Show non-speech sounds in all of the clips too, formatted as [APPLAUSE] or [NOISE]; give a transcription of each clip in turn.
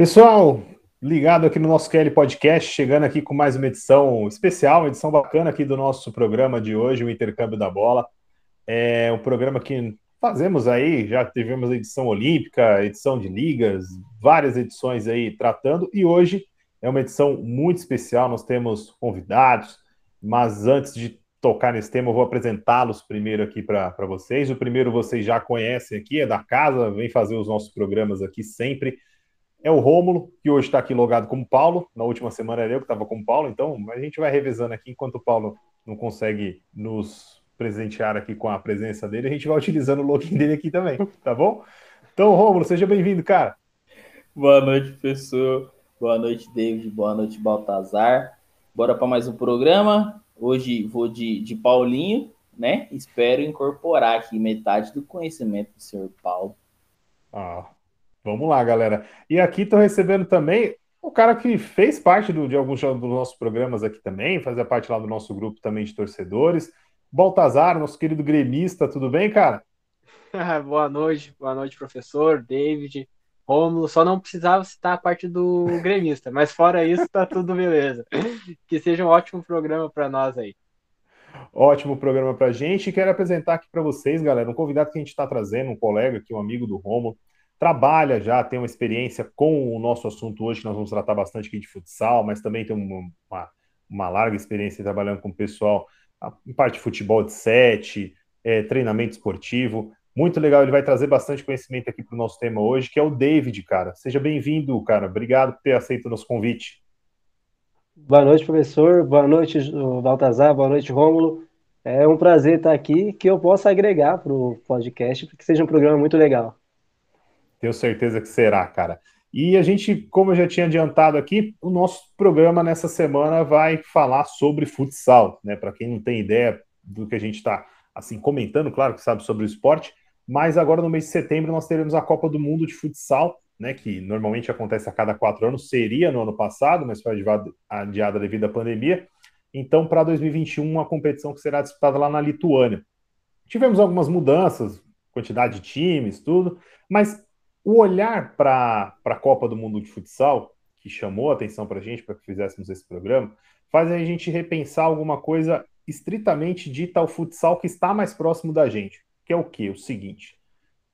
Pessoal, ligado aqui no nosso QL Podcast, chegando aqui com mais uma edição especial, uma edição bacana aqui do nosso programa de hoje, o Intercâmbio da Bola. É um programa que fazemos aí, já tivemos a edição olímpica, edição de ligas, várias edições aí tratando, e hoje é uma edição muito especial, nós temos convidados, mas antes de tocar nesse tema, eu vou apresentá-los primeiro aqui para vocês. O primeiro vocês já conhecem aqui, é da casa, vem fazer os nossos programas aqui sempre é o Rômulo, que hoje está aqui logado como Paulo. Na última semana era eu que estava como Paulo, então a gente vai revezando aqui enquanto o Paulo não consegue nos presentear aqui com a presença dele, a gente vai utilizando o login dele aqui também, tá bom? Então, Rômulo, seja bem-vindo, cara. Boa noite, professor. Boa noite, David. Boa noite, Baltazar. Bora para mais um programa. Hoje vou de, de Paulinho, né? Espero incorporar aqui metade do conhecimento do senhor Paulo. Ah, Vamos lá, galera. E aqui estou recebendo também o cara que fez parte do, de alguns dos nossos programas aqui também, fazia parte lá do nosso grupo também de torcedores. Baltazar, nosso querido gremista, tudo bem, cara? [LAUGHS] boa noite, boa noite, professor, David, Romulo. Só não precisava citar a parte do [LAUGHS] gremista, mas fora isso, tá tudo beleza. Que seja um ótimo programa para nós aí. Ótimo programa para gente. Quero apresentar aqui para vocês, galera, um convidado que a gente está trazendo, um colega aqui, um amigo do Romulo trabalha já, tem uma experiência com o nosso assunto hoje, que nós vamos tratar bastante aqui de futsal, mas também tem uma, uma, uma larga experiência trabalhando com o pessoal em parte de futebol de sete, é, treinamento esportivo. Muito legal, ele vai trazer bastante conhecimento aqui para o nosso tema hoje, que é o David, cara. Seja bem-vindo, cara. Obrigado por ter aceito o nosso convite. Boa noite, professor. Boa noite, Baltazar. Boa noite, Rômulo. É um prazer estar aqui, que eu possa agregar para o podcast, porque seja um programa muito legal. Tenho certeza que será, cara. E a gente, como eu já tinha adiantado aqui, o nosso programa nessa semana vai falar sobre futsal, né? Para quem não tem ideia do que a gente está assim comentando, claro que sabe sobre o esporte, mas agora no mês de setembro nós teremos a Copa do Mundo de Futsal, né? Que normalmente acontece a cada quatro anos, seria no ano passado, mas foi adiada devido à pandemia. Então, para 2021, uma competição que será disputada lá na Lituânia. Tivemos algumas mudanças, quantidade de times, tudo, mas o olhar para a Copa do Mundo de Futsal, que chamou a atenção para a gente para que fizéssemos esse programa, faz a gente repensar alguma coisa estritamente dita ao futsal que está mais próximo da gente, que é o que? O seguinte: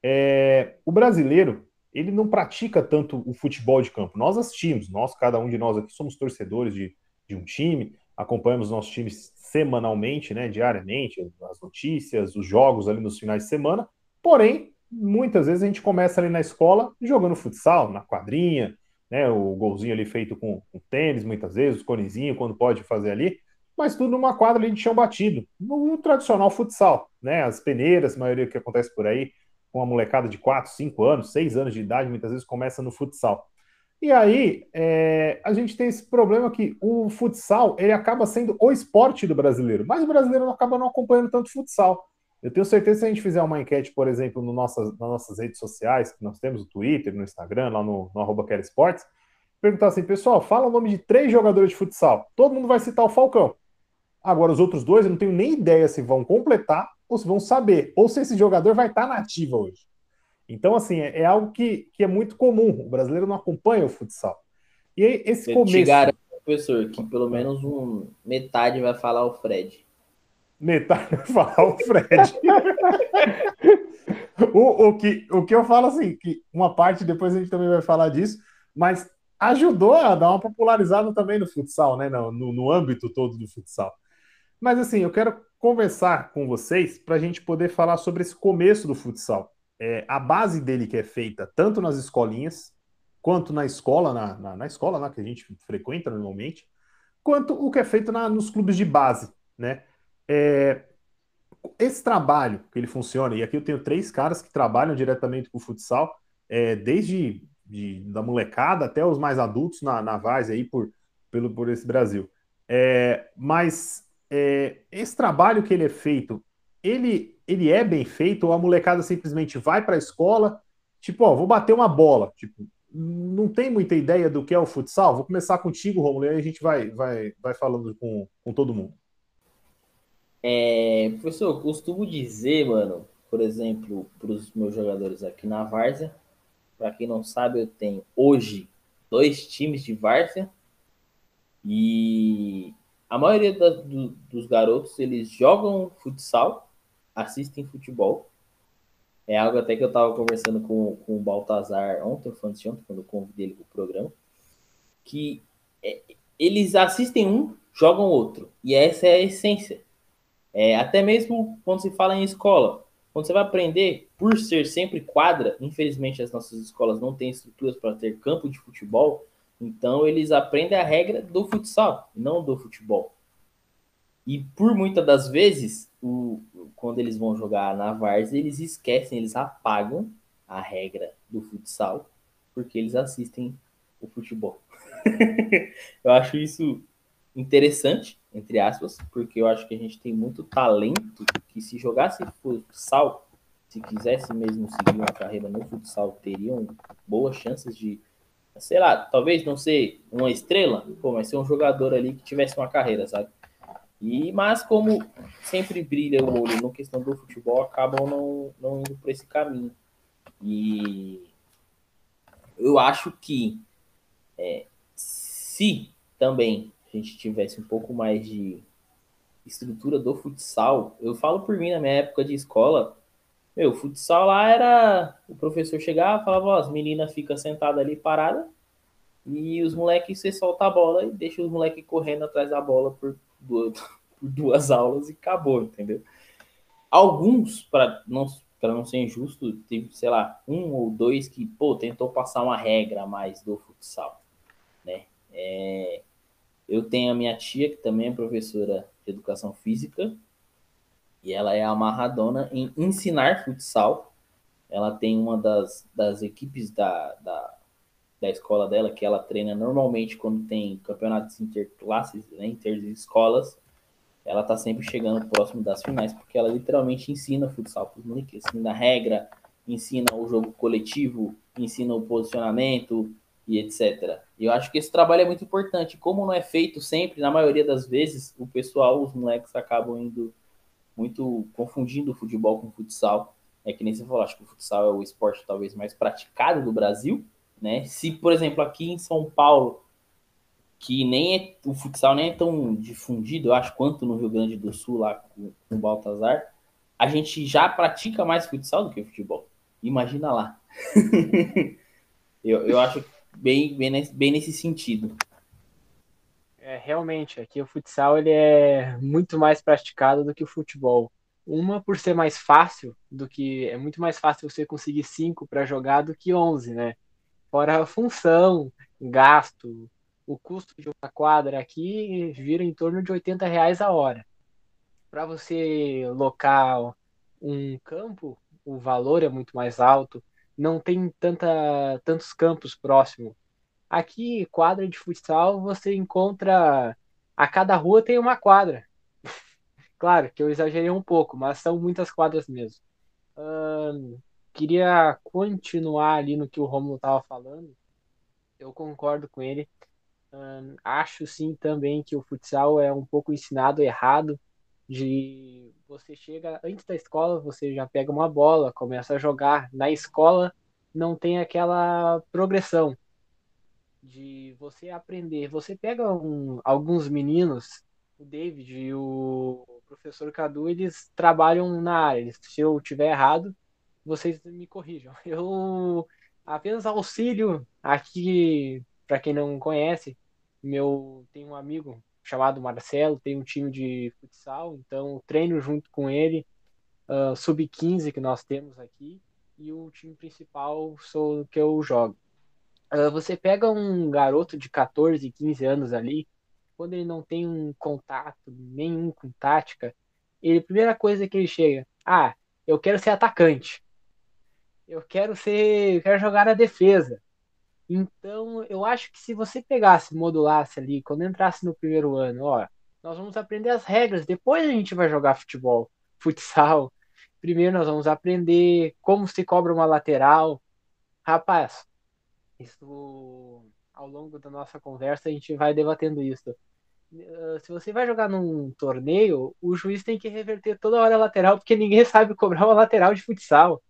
é, o brasileiro ele não pratica tanto o futebol de campo. Nós assistimos, nós, cada um de nós aqui, somos torcedores de, de um time, acompanhamos nossos times semanalmente, né, diariamente, as notícias, os jogos ali nos finais de semana, porém, muitas vezes a gente começa ali na escola jogando futsal, na quadrinha, né? O golzinho ali feito com, com tênis, muitas vezes, os conezinhos, quando pode fazer ali, mas tudo numa quadra ali de chão batido, no tradicional futsal, né? As peneiras, a maioria que acontece por aí, com uma molecada de 4, 5 anos, 6 anos de idade, muitas vezes começa no futsal. E aí, é, a gente tem esse problema que o futsal, ele acaba sendo o esporte do brasileiro, mas o brasileiro acaba não acompanhando tanto futsal. Eu tenho certeza que se a gente fizer uma enquete, por exemplo, no nossas, nas nossas redes sociais, que nós temos o Twitter, no Instagram, lá no, no arroba Esportes, perguntar assim, pessoal, fala o nome de três jogadores de futsal. Todo mundo vai citar o Falcão. Agora, os outros dois, eu não tenho nem ideia se vão completar ou se vão saber, ou se esse jogador vai estar na ativa hoje. Então, assim, é, é algo que, que é muito comum. O brasileiro não acompanha o futsal. E aí, esse eu começo... Te garanto, professor, que pelo menos um, metade vai falar o Fred. Metade [LAUGHS] falar o Fred. o, o, que, o que eu falo assim, que uma parte depois a gente também vai falar disso, mas ajudou a dar uma popularizada também no futsal, né? No, no, no âmbito todo do futsal. Mas assim, eu quero conversar com vocês para a gente poder falar sobre esse começo do futsal. É, a base dele que é feita tanto nas escolinhas, quanto na escola, na, na, na escola né, que a gente frequenta normalmente, quanto o que é feito na, nos clubes de base, né? É, esse trabalho que ele funciona, e aqui eu tenho três caras que trabalham diretamente com o futsal, é, desde de, da molecada até os mais adultos na, na Vaz aí por, pelo, por esse Brasil. É, mas é, esse trabalho que ele é feito, ele, ele é bem feito ou a molecada simplesmente vai para a escola, tipo, ó, vou bater uma bola, tipo, não tem muita ideia do que é o futsal? Vou começar contigo, Romulo, e aí a gente vai, vai, vai falando com, com todo mundo. É, professor, eu costumo dizer, mano, por exemplo, para os meus jogadores aqui na Várzea, para quem não sabe, eu tenho hoje dois times de várzea. E a maioria da, do, dos garotos, eles jogam futsal, assistem futebol. É algo até que eu estava conversando com, com o Baltazar ontem, antes ontem, quando eu convidei ele para o programa, que é, eles assistem um, jogam outro. E essa é a essência. É, até mesmo quando se fala em escola. Quando você vai aprender, por ser sempre quadra, infelizmente as nossas escolas não têm estruturas para ter campo de futebol, então eles aprendem a regra do futsal, não do futebol. E por muitas das vezes, o, quando eles vão jogar na várzea, eles esquecem, eles apagam a regra do futsal, porque eles assistem o futebol. [LAUGHS] eu acho isso interessante, entre aspas, porque eu acho que a gente tem muito talento que se jogasse futsal, se quisesse mesmo seguir uma carreira no futsal, teriam boas chances de, sei lá, talvez não ser uma estrela, pô, mas ser um jogador ali que tivesse uma carreira, sabe? E, mas como sempre brilha o olho no questão do futebol, acabam não, não indo por esse caminho. E eu acho que é, se também gente tivesse um pouco mais de estrutura do futsal, eu falo por mim na minha época de escola, meu, futsal lá era o professor chegava, falava, ó, as meninas ficam sentadas ali parada e os moleques você solta a bola e deixa os moleques correndo atrás da bola por duas, [LAUGHS] por duas aulas e acabou, entendeu? Alguns, para não para não ser injusto, teve, sei lá, um ou dois que, pô, tentou passar uma regra a mais do futsal, né? É, eu tenho a minha tia, que também é professora de educação física, e ela é amarradona em ensinar futsal. Ela tem uma das, das equipes da, da, da escola dela, que ela treina normalmente quando tem campeonatos interclasses, né, interescolas. Ela tá sempre chegando próximo das finais, porque ela literalmente ensina futsal para os moleques, ensina a regra, ensina o jogo coletivo, ensina o posicionamento, e etc. E eu acho que esse trabalho é muito importante. Como não é feito sempre, na maioria das vezes, o pessoal, os moleques acabam indo muito confundindo o futebol com o futsal. É que nem você falou, acho que o futsal é o esporte talvez mais praticado do Brasil, né? Se, por exemplo, aqui em São Paulo, que nem é, o futsal nem é tão difundido, eu acho, quanto no Rio Grande do Sul, lá com, com o Baltazar, a gente já pratica mais futsal do que futebol. Imagina lá. [LAUGHS] eu, eu acho que bem, bem, bem nesse sentido. É, realmente, aqui o futsal ele é muito mais praticado do que o futebol. Uma por ser mais fácil do que é muito mais fácil você conseguir cinco para jogar do que onze, né? Fora a função, gasto, o custo de uma quadra aqui vira em torno de 80 reais a hora. Para você locar um campo, o valor é muito mais alto não tem tanta, tantos campos próximos. Aqui, quadra de futsal, você encontra. A cada rua tem uma quadra. [LAUGHS] claro que eu exagerei um pouco, mas são muitas quadras mesmo. Hum, queria continuar ali no que o Romulo estava falando. Eu concordo com ele. Hum, acho sim também que o futsal é um pouco ensinado errado de você chega antes da escola, você já pega uma bola, começa a jogar. Na escola não tem aquela progressão de você aprender. Você pega um, alguns meninos, o David e o professor Cadu, eles trabalham na área. Se eu tiver errado, vocês me corrijam. [LAUGHS] Eu apenas auxílio aqui, para quem não conhece, meu tem um amigo chamado Marcelo, tem um time de futsal, então treino junto com ele, uh, sub-15 que nós temos aqui, e o time principal sou que eu jogo. Uh, você pega um garoto de 14, 15 anos ali, quando ele não tem um contato nenhum com tática, ele, a primeira coisa que ele chega, ah, eu quero ser atacante. Eu quero ser, eu quero jogar na defesa. Então, eu acho que se você pegasse, modulasse ali, quando entrasse no primeiro ano, ó, nós vamos aprender as regras, depois a gente vai jogar futebol, [LAUGHS] futsal. Primeiro nós vamos aprender como se cobra uma lateral. Rapaz, isso ao longo da nossa conversa a gente vai debatendo isso. Uh, se você vai jogar num torneio, o juiz tem que reverter toda hora a lateral, porque ninguém sabe cobrar uma lateral de futsal.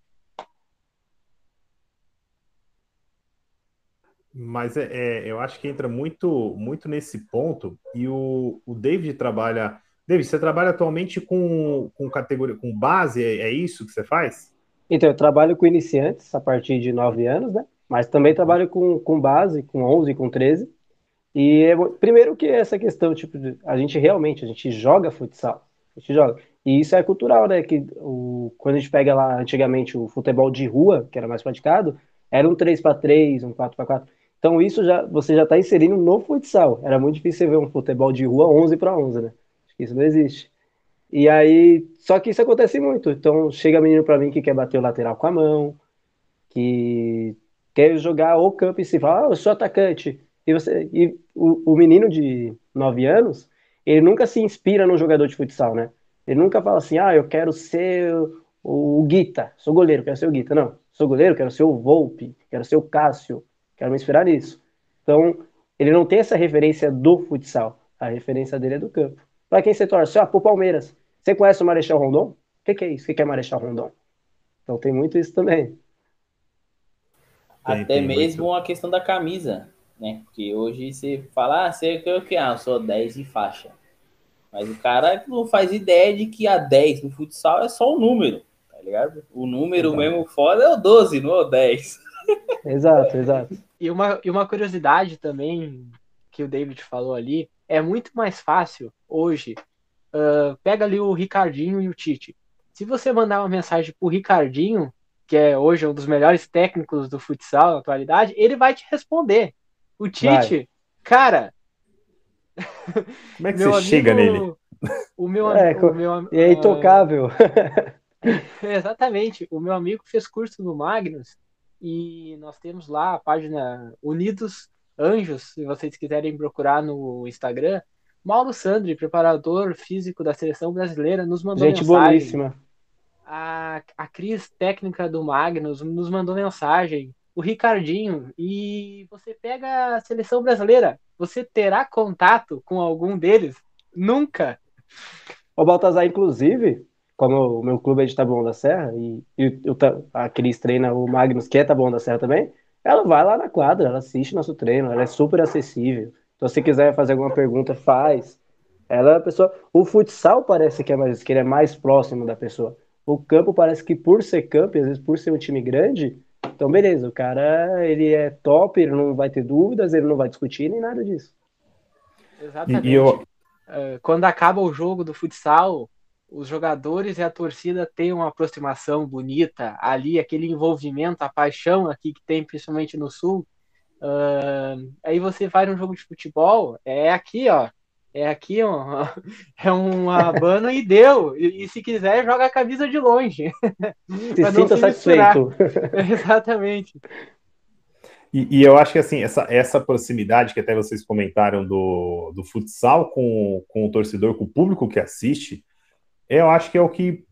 Mas é, é, eu acho que entra muito, muito nesse ponto. E o, o David trabalha. David, você trabalha atualmente com, com categoria, com base? É, é isso que você faz? Então, eu trabalho com iniciantes a partir de 9 anos, né? Mas também trabalho com, com base, com 11, com 13. E é primeiro que essa questão, tipo, a gente realmente, a gente joga futsal. A gente joga. E isso é cultural, né? Que o, quando a gente pega lá antigamente o futebol de rua, que era mais praticado, era um 3 para 3 um 4 para 4 Então isso já você já está inserindo no futsal. Era muito difícil ver um futebol de rua 11 para 11, né? Isso não existe. E aí, só que isso acontece muito. Então chega menino para mim que quer bater o lateral com a mão, que quer jogar o campo e se fala, ah, eu sou atacante. E você e o, o menino de 9 anos, ele nunca se inspira num jogador de futsal, né? Ele nunca fala assim, ah, eu quero ser o Guita, sou goleiro, quero ser o Guita. Não, sou goleiro, quero ser o Volpe, quero ser o Cássio, quero me inspirar nisso. Então, ele não tem essa referência do futsal, a referência dele é do campo. Para quem você torce? Ah, pro Palmeiras. Você conhece o Marechal Rondon? O que, que, é isso? O que, que é Marechal Rondon? Então tem muito isso também. Até tem mesmo muito. a questão da camisa, né? Porque hoje você fala, ah, você o que? Ah, eu sou 10 e faixa. Mas o cara não faz ideia de que a 10 no futsal é só um número ligado? O número exato. mesmo foda é o 12, não é o 10. Exato, exato. E uma, e uma curiosidade também que o David falou ali, é muito mais fácil hoje. Uh, pega ali o Ricardinho e o Tite. Se você mandar uma mensagem pro Ricardinho, que é hoje um dos melhores técnicos do futsal na atualidade, ele vai te responder. O Tite, vai. cara. Como é que você amigo, chega nele? O meu, [LAUGHS] é, o meu, é intocável. [LAUGHS] [LAUGHS] Exatamente. O meu amigo fez curso no Magnus e nós temos lá a página Unidos Anjos, se vocês quiserem procurar no Instagram. Mauro Sandri, preparador físico da seleção brasileira, nos mandou Gente mensagem. boníssima. A, a Cris, técnica do Magnus, nos mandou mensagem. O Ricardinho. E você pega a seleção brasileira. Você terá contato com algum deles? Nunca. O Baltazar, inclusive, como o meu clube é de Taboão da Serra, e, e eu, a Cris treina o Magnus, que é Taboão da Serra também, ela vai lá na quadra, ela assiste nosso treino, ela é super acessível. Então, se quiser fazer alguma pergunta, faz. Ela é a pessoa. O futsal parece que é mais, que ele é mais próximo da pessoa. O campo parece que por ser campo, às vezes por ser um time grande, então beleza, o cara ele é top, ele não vai ter dúvidas, ele não vai discutir nem nada disso. Exatamente. Eu... É, quando acaba o jogo do futsal, os jogadores e a torcida têm uma aproximação bonita ali, aquele envolvimento, a paixão aqui que tem principalmente no sul. Uh, aí você vai num jogo de futebol, é aqui, ó. É aqui, ó. [LAUGHS] É um abano e deu. E, e, se quiser, joga a camisa de longe. Se [LAUGHS] sinta satisfeito. [LAUGHS] Exatamente. E, e, eu acho que assim, essa, essa proximidade que até vocês comentaram do, do futsal com, com o torcedor, com o público que assiste, eu acho que é o que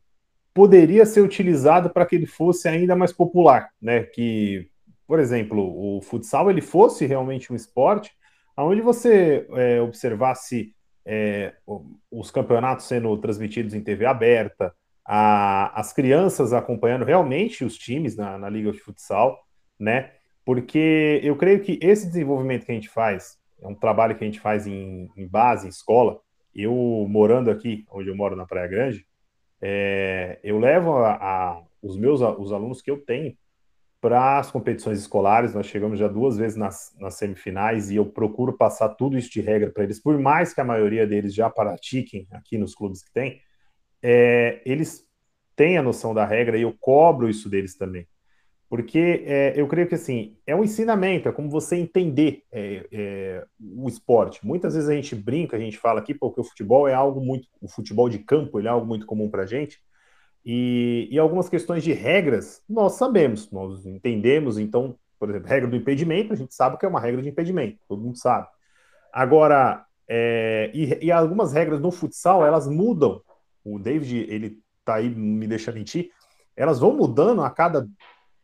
poderia ser utilizado para que ele fosse ainda mais popular, né? Que, por exemplo, o futsal ele fosse realmente um esporte onde você é, observasse é, os campeonatos sendo transmitidos em TV aberta, a, as crianças acompanhando realmente os times na, na liga de futsal, né? Porque eu creio que esse desenvolvimento que a gente faz é um trabalho que a gente faz em, em base, em escola, eu morando aqui, onde eu moro na Praia Grande, é, eu levo a, a, os meus os alunos que eu tenho para as competições escolares. Nós chegamos já duas vezes nas, nas semifinais e eu procuro passar tudo isso de regra para eles, por mais que a maioria deles já pratiquem aqui nos clubes que tem, é, eles têm a noção da regra e eu cobro isso deles também. Porque é, eu creio que assim é um ensinamento, é como você entender é, é, o esporte. Muitas vezes a gente brinca, a gente fala aqui, porque o futebol é algo muito, o futebol de campo ele é algo muito comum para a gente. E, e algumas questões de regras nós sabemos, nós entendemos. Então, por exemplo, regra do impedimento, a gente sabe que é uma regra de impedimento, todo mundo sabe. Agora, é, e, e algumas regras no futsal elas mudam. O David ele tá aí me deixando mentir. Elas vão mudando a cada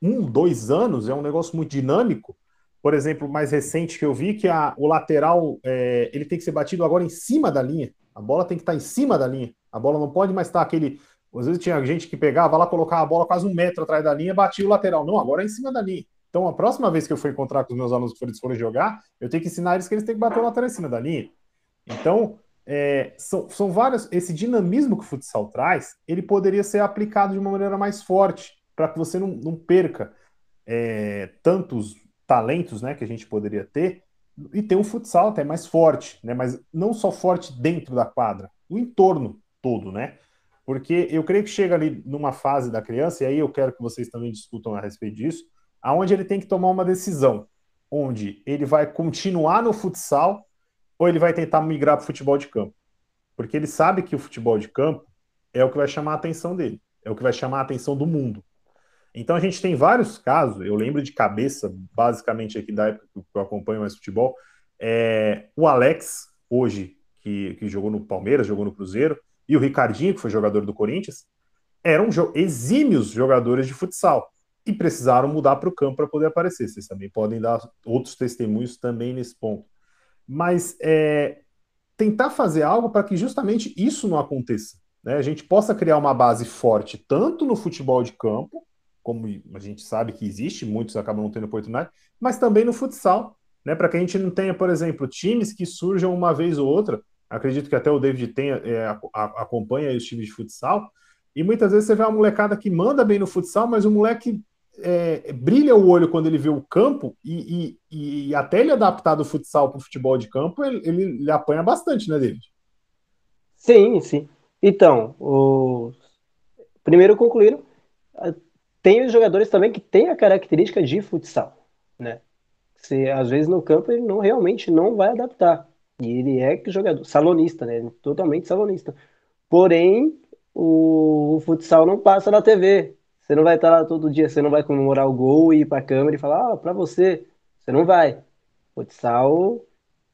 um, dois anos, é um negócio muito dinâmico. Por exemplo, mais recente que eu vi que a, o lateral é, ele tem que ser batido agora em cima da linha. A bola tem que estar em cima da linha. A bola não pode mais estar aquele. Às vezes tinha gente que pegava lá, colocava a bola quase um metro atrás da linha, batia o lateral. Não, agora é em cima da linha. Então, a próxima vez que eu for encontrar com os meus alunos que eles forem jogar, eu tenho que ensinar eles que eles têm que bater o lateral em cima da linha. Então, é, são, são vários. Esse dinamismo que o futsal traz, ele poderia ser aplicado de uma maneira mais forte, para que você não, não perca é, tantos talentos né, que a gente poderia ter, e ter um futsal até mais forte, né? Mas não só forte dentro da quadra, o entorno todo, né? Porque eu creio que chega ali numa fase da criança, e aí eu quero que vocês também discutam a respeito disso, aonde ele tem que tomar uma decisão, onde ele vai continuar no futsal ou ele vai tentar migrar para o futebol de campo. Porque ele sabe que o futebol de campo é o que vai chamar a atenção dele, é o que vai chamar a atenção do mundo. Então a gente tem vários casos, eu lembro de cabeça, basicamente aqui da época que eu acompanho mais futebol, é, o Alex, hoje, que, que jogou no Palmeiras, jogou no Cruzeiro, e o Ricardinho, que foi jogador do Corinthians, eram exímios jogadores de futsal e precisaram mudar para o campo para poder aparecer. Vocês também podem dar outros testemunhos também nesse ponto. Mas é, tentar fazer algo para que justamente isso não aconteça. Né? A gente possa criar uma base forte tanto no futebol de campo, como a gente sabe que existe, muitos acabam não tendo oportunidade, mas também no futsal, né? Para que a gente não tenha, por exemplo, times que surjam uma vez ou outra. Acredito que até o David tenha, é, acompanha os times de futsal, e muitas vezes você vê uma molecada que manda bem no futsal, mas o moleque é, brilha o olho quando ele vê o campo, e, e, e até ele adaptar do futsal para o futebol de campo, ele, ele, ele apanha bastante, né, David? Sim, sim. Então, o... primeiro concluindo, tem os jogadores também que têm a característica de futsal, né? Se, às vezes no campo ele não realmente não vai adaptar. E ele é jogador salonista, né? Totalmente salonista. Porém, o, o, futsal não passa na TV. Você não vai estar lá todo dia, você não vai comemorar o gol e ir para a câmera e falar, ah, para você. Você não vai. Futsal,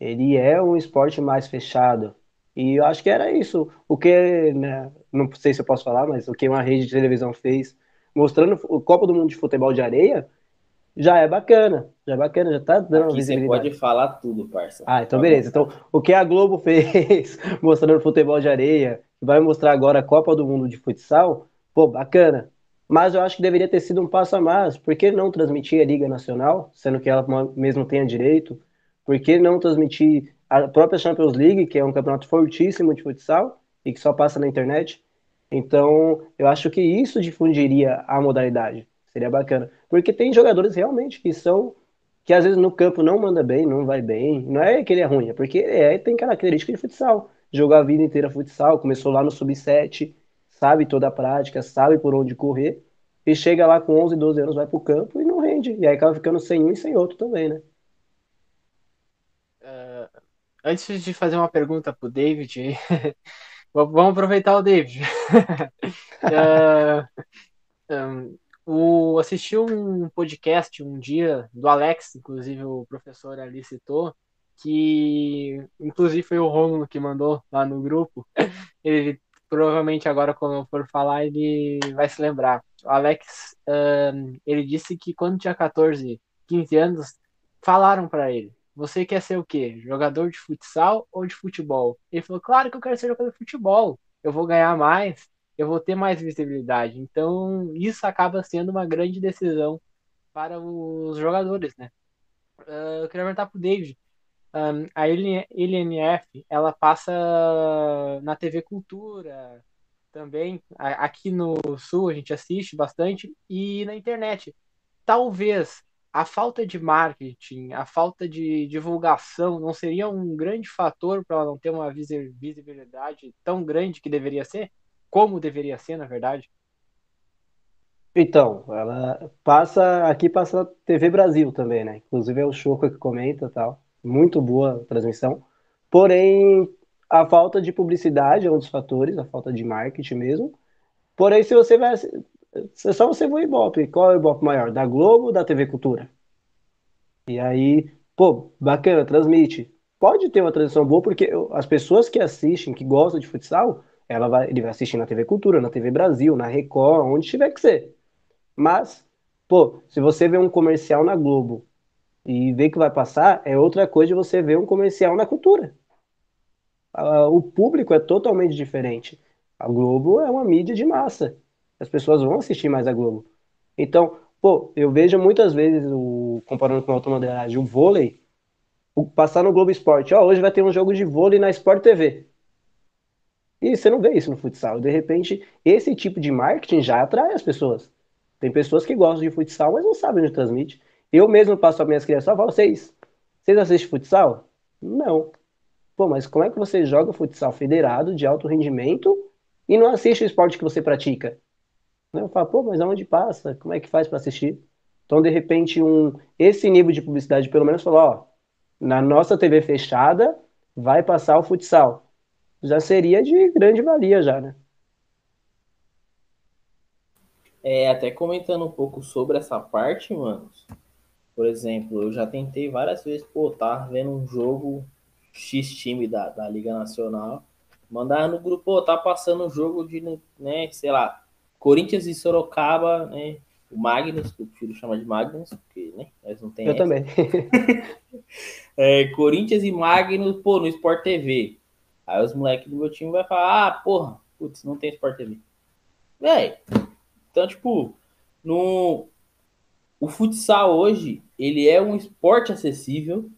ele é um esporte mais fechado. E eu acho que era isso. O que, né, não sei se eu posso falar, mas o que uma rede de televisão fez mostrando o Copa do Mundo de Futebol de Areia, já é bacana. Já é bacana, já tá dando Aqui visibilidade. Você pode falar tudo, parça. Ah, então beleza. Então, o que a Globo [LAUGHS] fez mostrando futebol de areia, vai mostrar agora a Copa do Mundo de Futsal, pô, bacana. Mas eu acho que deveria ter sido um passo a mais. Por que não transmitir a Liga Nacional, sendo que ela mesmo tenha direito? Por que não transmitir a própria Champions League, que é um campeonato fortíssimo de futsal e que só passa na internet? Então, eu acho que isso difundiria a modalidade. Seria bacana. Porque tem jogadores realmente que são. que às vezes no campo não manda bem, não vai bem. Não é que ele é ruim, é porque é, tem característica de futsal. Jogou a vida inteira futsal, começou lá no sub-7, sabe toda a prática, sabe por onde correr. E chega lá com 11, 12 anos, vai pro campo e não rende. E aí acaba ficando sem um e sem outro também, né? Uh, antes de fazer uma pergunta pro David, [LAUGHS] Vamos aproveitar o David. uh, [LAUGHS] um, o, assisti um podcast um dia do Alex, inclusive o professor ali citou, que inclusive foi o Romulo que mandou lá no grupo. Ele provavelmente agora quando eu for falar ele vai se lembrar. O Alex, um, ele disse que quando tinha 14, 15 anos, falaram para ele você quer ser o quê? Jogador de futsal ou de futebol? Ele falou, claro que eu quero ser jogador de futebol. Eu vou ganhar mais, eu vou ter mais visibilidade. Então, isso acaba sendo uma grande decisão para os jogadores, né? Uh, eu queria perguntar pro David. Um, a LNF, ela passa na TV Cultura também. Aqui no Sul a gente assiste bastante e na internet. Talvez a falta de marketing, a falta de divulgação não seria um grande fator para ela não ter uma visibilidade tão grande que deveria ser? Como deveria ser, na verdade? Então, ela passa, aqui passa TV Brasil também, né? Inclusive é o Choco que comenta tal. Muito boa a transmissão. Porém, a falta de publicidade é um dos fatores, a falta de marketing mesmo. Porém, se você vai é só você ver o Ibope. Qual é o Ibope maior? Da Globo ou da TV Cultura? E aí, pô, bacana, transmite. Pode ter uma transmissão boa, porque as pessoas que assistem, que gostam de futsal, ela vai, ele vai assistir na TV Cultura, na TV Brasil, na Record, onde tiver que ser. Mas, pô, se você vê um comercial na Globo e vê que vai passar, é outra coisa de você ver um comercial na cultura. O público é totalmente diferente. A Globo é uma mídia de massa as pessoas vão assistir mais a Globo. Então, Pô, eu vejo muitas vezes, o, comparando com a automodelagem, o vôlei, o, passar no Globo Esporte, ó, hoje vai ter um jogo de vôlei na Sport TV. E você não vê isso no futsal. De repente, esse tipo de marketing já atrai as pessoas. Tem pessoas que gostam de futsal, mas não sabem onde transmite. Eu mesmo passo as minhas crianças, falo, vocês, vocês assistem futsal? Não. Pô, mas como é que você joga futsal federado de alto rendimento e não assiste o esporte que você pratica? Eu falo, pô, mas aonde passa? Como é que faz para assistir? Então, de repente, um, esse nível de publicidade, pelo menos, falou, ó, na nossa TV fechada vai passar o futsal. Já seria de grande valia já, né? É, até comentando um pouco sobre essa parte, manos. Por exemplo, eu já tentei várias vezes, pô, tá vendo um jogo X time da, da Liga Nacional, mandar no grupo, pô, tá passando um jogo de, né, sei lá, Corinthians e Sorocaba, né, o Magnus, que eu prefiro chamar de Magnus, porque, né, nós não tem Eu essa. também. [LAUGHS] é, Corinthians e Magnus, pô, no Sport TV. Aí os moleques do meu time vai falar, ah, porra, putz, não tem Sport TV. Véi, então, tipo, no... o futsal hoje, ele é um esporte acessível,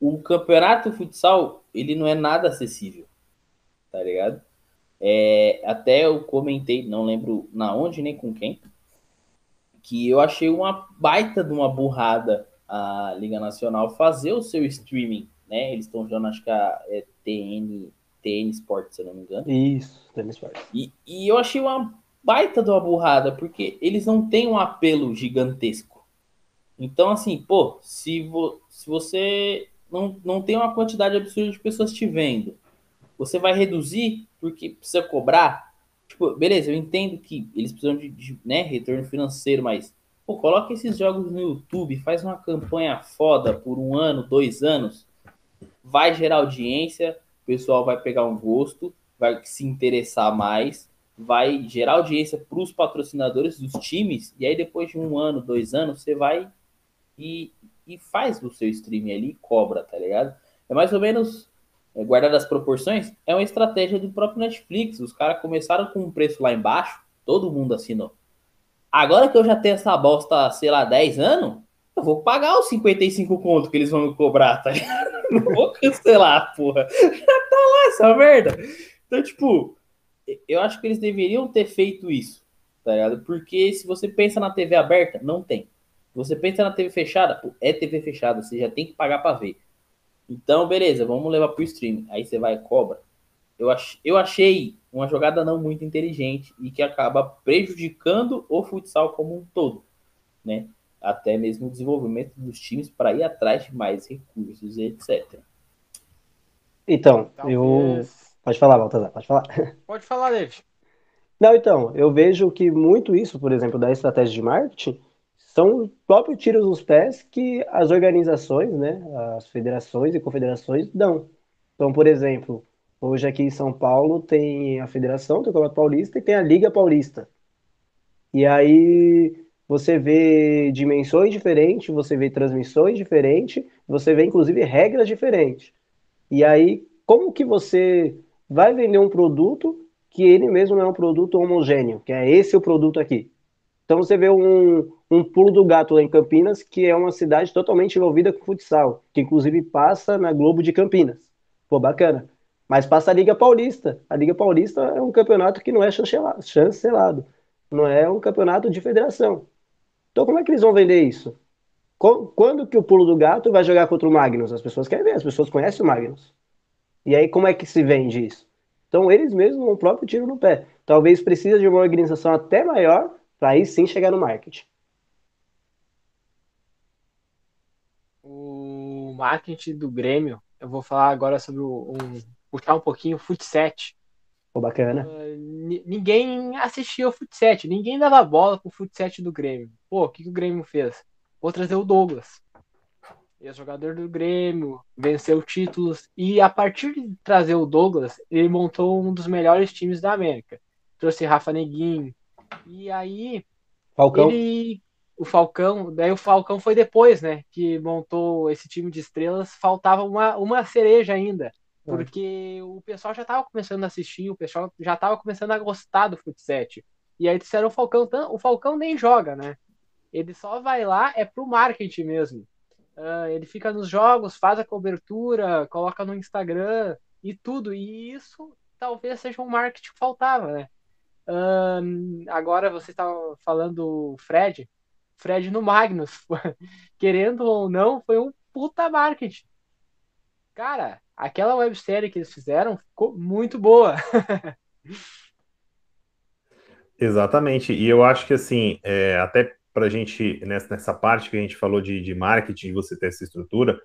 o campeonato futsal, ele não é nada acessível, tá ligado? É, até eu comentei, não lembro na onde nem com quem, que eu achei uma baita de uma burrada a Liga Nacional fazer o seu streaming, né? Eles estão jogando, acho que a é TN, TN Sports, se eu não me engano. Isso, TN Sports. E, e eu achei uma baita de uma burrada, porque eles não têm um apelo gigantesco. Então, assim, pô, se, vo, se você não, não tem uma quantidade absurda de pessoas te vendo. Você vai reduzir porque precisa cobrar. Tipo, beleza, eu entendo que eles precisam de, de né, retorno financeiro, mas pô, coloca esses jogos no YouTube, faz uma campanha foda por um ano, dois anos, vai gerar audiência, o pessoal vai pegar um gosto, vai se interessar mais, vai gerar audiência para os patrocinadores dos times, e aí depois de um ano, dois anos, você vai e, e faz o seu stream ali cobra, tá ligado? É mais ou menos, é, guardado as proporções, é uma estratégia do próprio Netflix. Os caras começaram com um preço lá embaixo, todo mundo assinou. Agora que eu já tenho essa bosta, sei lá, 10 anos, eu vou pagar os 55 conto que eles vão me cobrar, tá ligado? [LAUGHS] Não vou cancelar, porra. [LAUGHS] Já tá lá essa merda. Então, tipo, eu acho que eles deveriam ter feito isso, tá ligado? Porque se você pensa na TV aberta, não tem. Você pensa na TV fechada, pô, é TV fechada, você já tem que pagar para ver. Então, beleza, vamos levar pro stream. Aí você vai e cobra. Eu, ach, eu achei uma jogada não muito inteligente e que acaba prejudicando o futsal como um todo, né? Até mesmo o desenvolvimento dos times para ir atrás de mais recursos, etc. Então, Talvez... eu. Pode falar, Baltazar, pode falar. [LAUGHS] Pode falar, David. Não, então, eu vejo que muito isso, por exemplo, da estratégia de marketing, são próprios tiros nos pés que as organizações, né, as federações e confederações dão. Então, por exemplo, hoje aqui em São Paulo tem a federação, tem o Campeonato Paulista e tem a Liga Paulista. E aí você vê dimensões diferentes, você vê transmissões diferentes, você vê inclusive regras diferentes. E aí, como que você vai vender um produto que ele mesmo não é um produto homogêneo, que é esse o produto aqui? Então você vê um, um pulo do gato lá em Campinas, que é uma cidade totalmente envolvida com futsal, que inclusive passa na Globo de Campinas. Pô, bacana. Mas passa a Liga Paulista. A Liga Paulista é um campeonato que não é chancelado, não é um campeonato de federação. Então como é que eles vão vender isso? Quando que o pulo do gato vai jogar contra o Magnus? As pessoas querem ver, as pessoas conhecem o Magnus. E aí como é que se vende isso? Então eles mesmos vão próprio tiro no pé. Talvez precise de uma organização até maior para aí sim chegar no marketing. O marketing do Grêmio, eu vou falar agora sobre um puxar um pouquinho o Futset. Pô, bacana. Uh, ninguém assistia o Futset, ninguém dava bola pro Futset do Grêmio. Pô, o que, que o Grêmio fez? Vou trazer o Douglas. Ex-jogador do Grêmio, venceu títulos e a partir de trazer o Douglas, ele montou um dos melhores times da América. Trouxe Rafa Neguinho, e aí Falcão. ele o Falcão, daí o Falcão foi depois, né, que montou esse time de estrelas, faltava uma, uma cereja ainda, é. porque é. o pessoal já estava começando a assistir, o pessoal já estava começando a gostar do futsal. E aí disseram o Falcão, o Falcão nem joga, né? ele só vai lá é pro marketing mesmo. Uh, ele fica nos jogos, faz a cobertura, coloca no Instagram e tudo. E isso talvez seja um marketing que faltava, né? Uh, agora você estava falando o Fred. Fred no Magnus, [LAUGHS] querendo ou não, foi um puta marketing. Cara, aquela websérie que eles fizeram ficou muito boa. [LAUGHS] Exatamente. E eu acho que assim, é, até para a gente, nessa, nessa parte que a gente falou de, de marketing, você ter essa estrutura,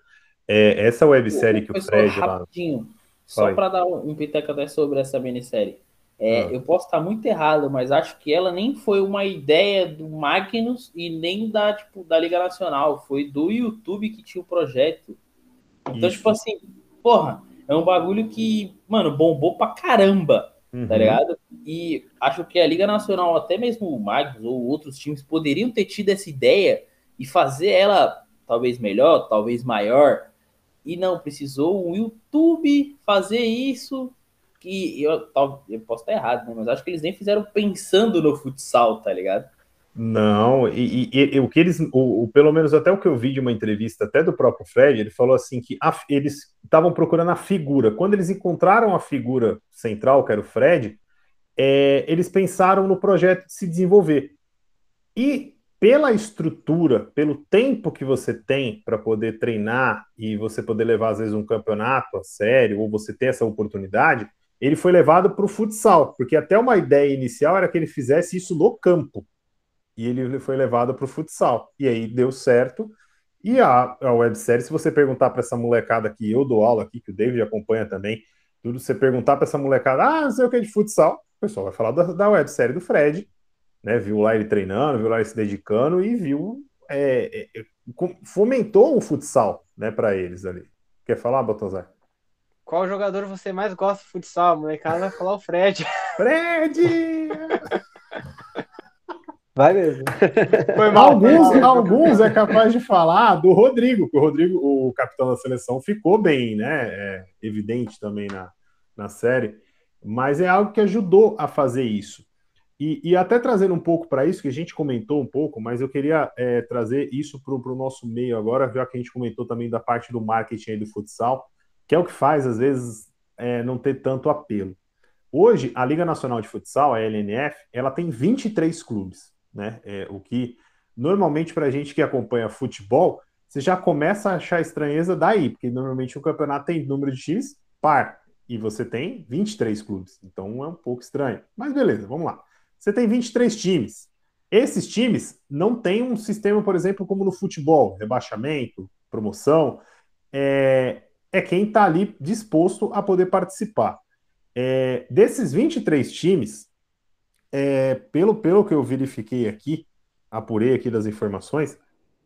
é, essa websérie que o Fred. Rapidinho, lá... só para dar um pitaco até sobre essa minissérie. É, ah. Eu posso estar muito errado, mas acho que ela nem foi uma ideia do Magnus e nem da, tipo, da Liga Nacional. Foi do YouTube que tinha o projeto. Então, Isso. tipo assim, porra, é um bagulho que, mano, bombou pra caramba. Tá uhum. tá ligado? E acho que a Liga Nacional, até mesmo o Magnus ou outros times, poderiam ter tido essa ideia e fazer ela talvez melhor, talvez maior. E não, precisou o YouTube fazer isso. Que eu, eu posso estar errado, né? Mas acho que eles nem fizeram pensando no futsal, tá ligado? Não, e, e, e, o que eles, o, o, pelo menos até o que eu vi de uma entrevista até do próprio Fred, ele falou assim que a, eles estavam procurando a figura. Quando eles encontraram a figura central, que era o Fred, é, eles pensaram no projeto de se desenvolver. E pela estrutura, pelo tempo que você tem para poder treinar e você poder levar, às vezes, um campeonato a sério, ou você ter essa oportunidade, ele foi levado para o futsal, porque até uma ideia inicial era que ele fizesse isso no campo e ele foi levado para o futsal. E aí deu certo. E a, a websérie, se você perguntar para essa molecada que eu dou aula aqui, que o David acompanha também, tudo, você perguntar para essa molecada, ah, não sei o que é de futsal, o pessoal vai falar da, da websérie do Fred, né? Viu lá ele treinando, viu lá ele se dedicando e viu. É, é, fomentou o futsal, né, para eles ali. Quer falar, Botozar? Qual jogador você mais gosta de futsal? A molecada vai falar o Fred. [LAUGHS] Fred! Vai mesmo. Foi mal. Alguns, alguns é capaz de falar do Rodrigo, que o Rodrigo, o capitão da seleção, ficou bem, né? É evidente também na, na série, mas é algo que ajudou a fazer isso. E, e até trazendo um pouco para isso, que a gente comentou um pouco, mas eu queria é, trazer isso para o nosso meio agora, já que a gente comentou também da parte do marketing aí do futsal, que é o que faz, às vezes, é, não ter tanto apelo. Hoje, a Liga Nacional de Futsal, a LNF, ela tem 23 clubes né? É, o que normalmente para a gente que acompanha futebol, você já começa a achar estranheza daí, porque normalmente o campeonato tem número de X par e você tem 23 clubes, então é um pouco estranho. Mas beleza, vamos lá. Você tem 23 times. Esses times não têm um sistema, por exemplo, como no futebol, rebaixamento, promoção. É, é quem está ali disposto a poder participar. É, desses 23 times, é, pelo, pelo que eu verifiquei aqui, apurei aqui das informações,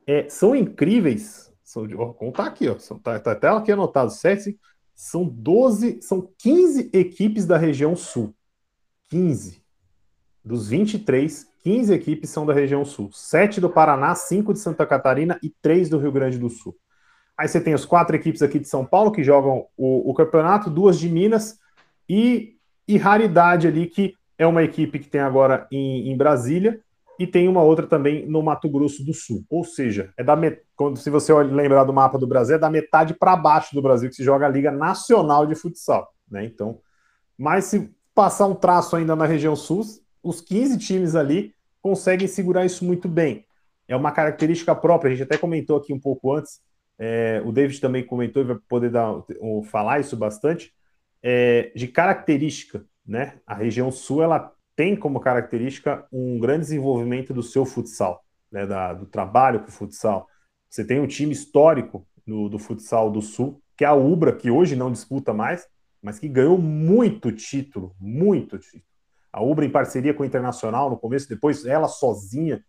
é, são incríveis. São, vou contar aqui, ó, tá, tá até aqui anotado, 7, são 12, são 15 equipes da região sul. 15. Dos 23, 15 equipes são da região sul. 7 do Paraná, 5 de Santa Catarina e 3 do Rio Grande do Sul. Aí você tem as quatro equipes aqui de São Paulo que jogam o, o campeonato, duas de Minas e, e raridade ali que é uma equipe que tem agora em, em Brasília e tem uma outra também no Mato Grosso do Sul. Ou seja, é da met... quando se você lembrar do mapa do Brasil, é da metade para baixo do Brasil que se joga a Liga Nacional de Futsal, né? Então, mas se passar um traço ainda na região sul, os 15 times ali conseguem segurar isso muito bem. É uma característica própria, a gente até comentou aqui um pouco antes, é, o David também comentou e vai poder dar, falar isso bastante, é, de característica né? A região sul ela tem como característica um grande desenvolvimento do seu futsal, né? Da, do trabalho com o futsal. Você tem um time histórico do, do futsal do sul, que é a Ubra, que hoje não disputa mais, mas que ganhou muito título, muito título. A Ubra em parceria com o Internacional no começo, depois ela sozinha,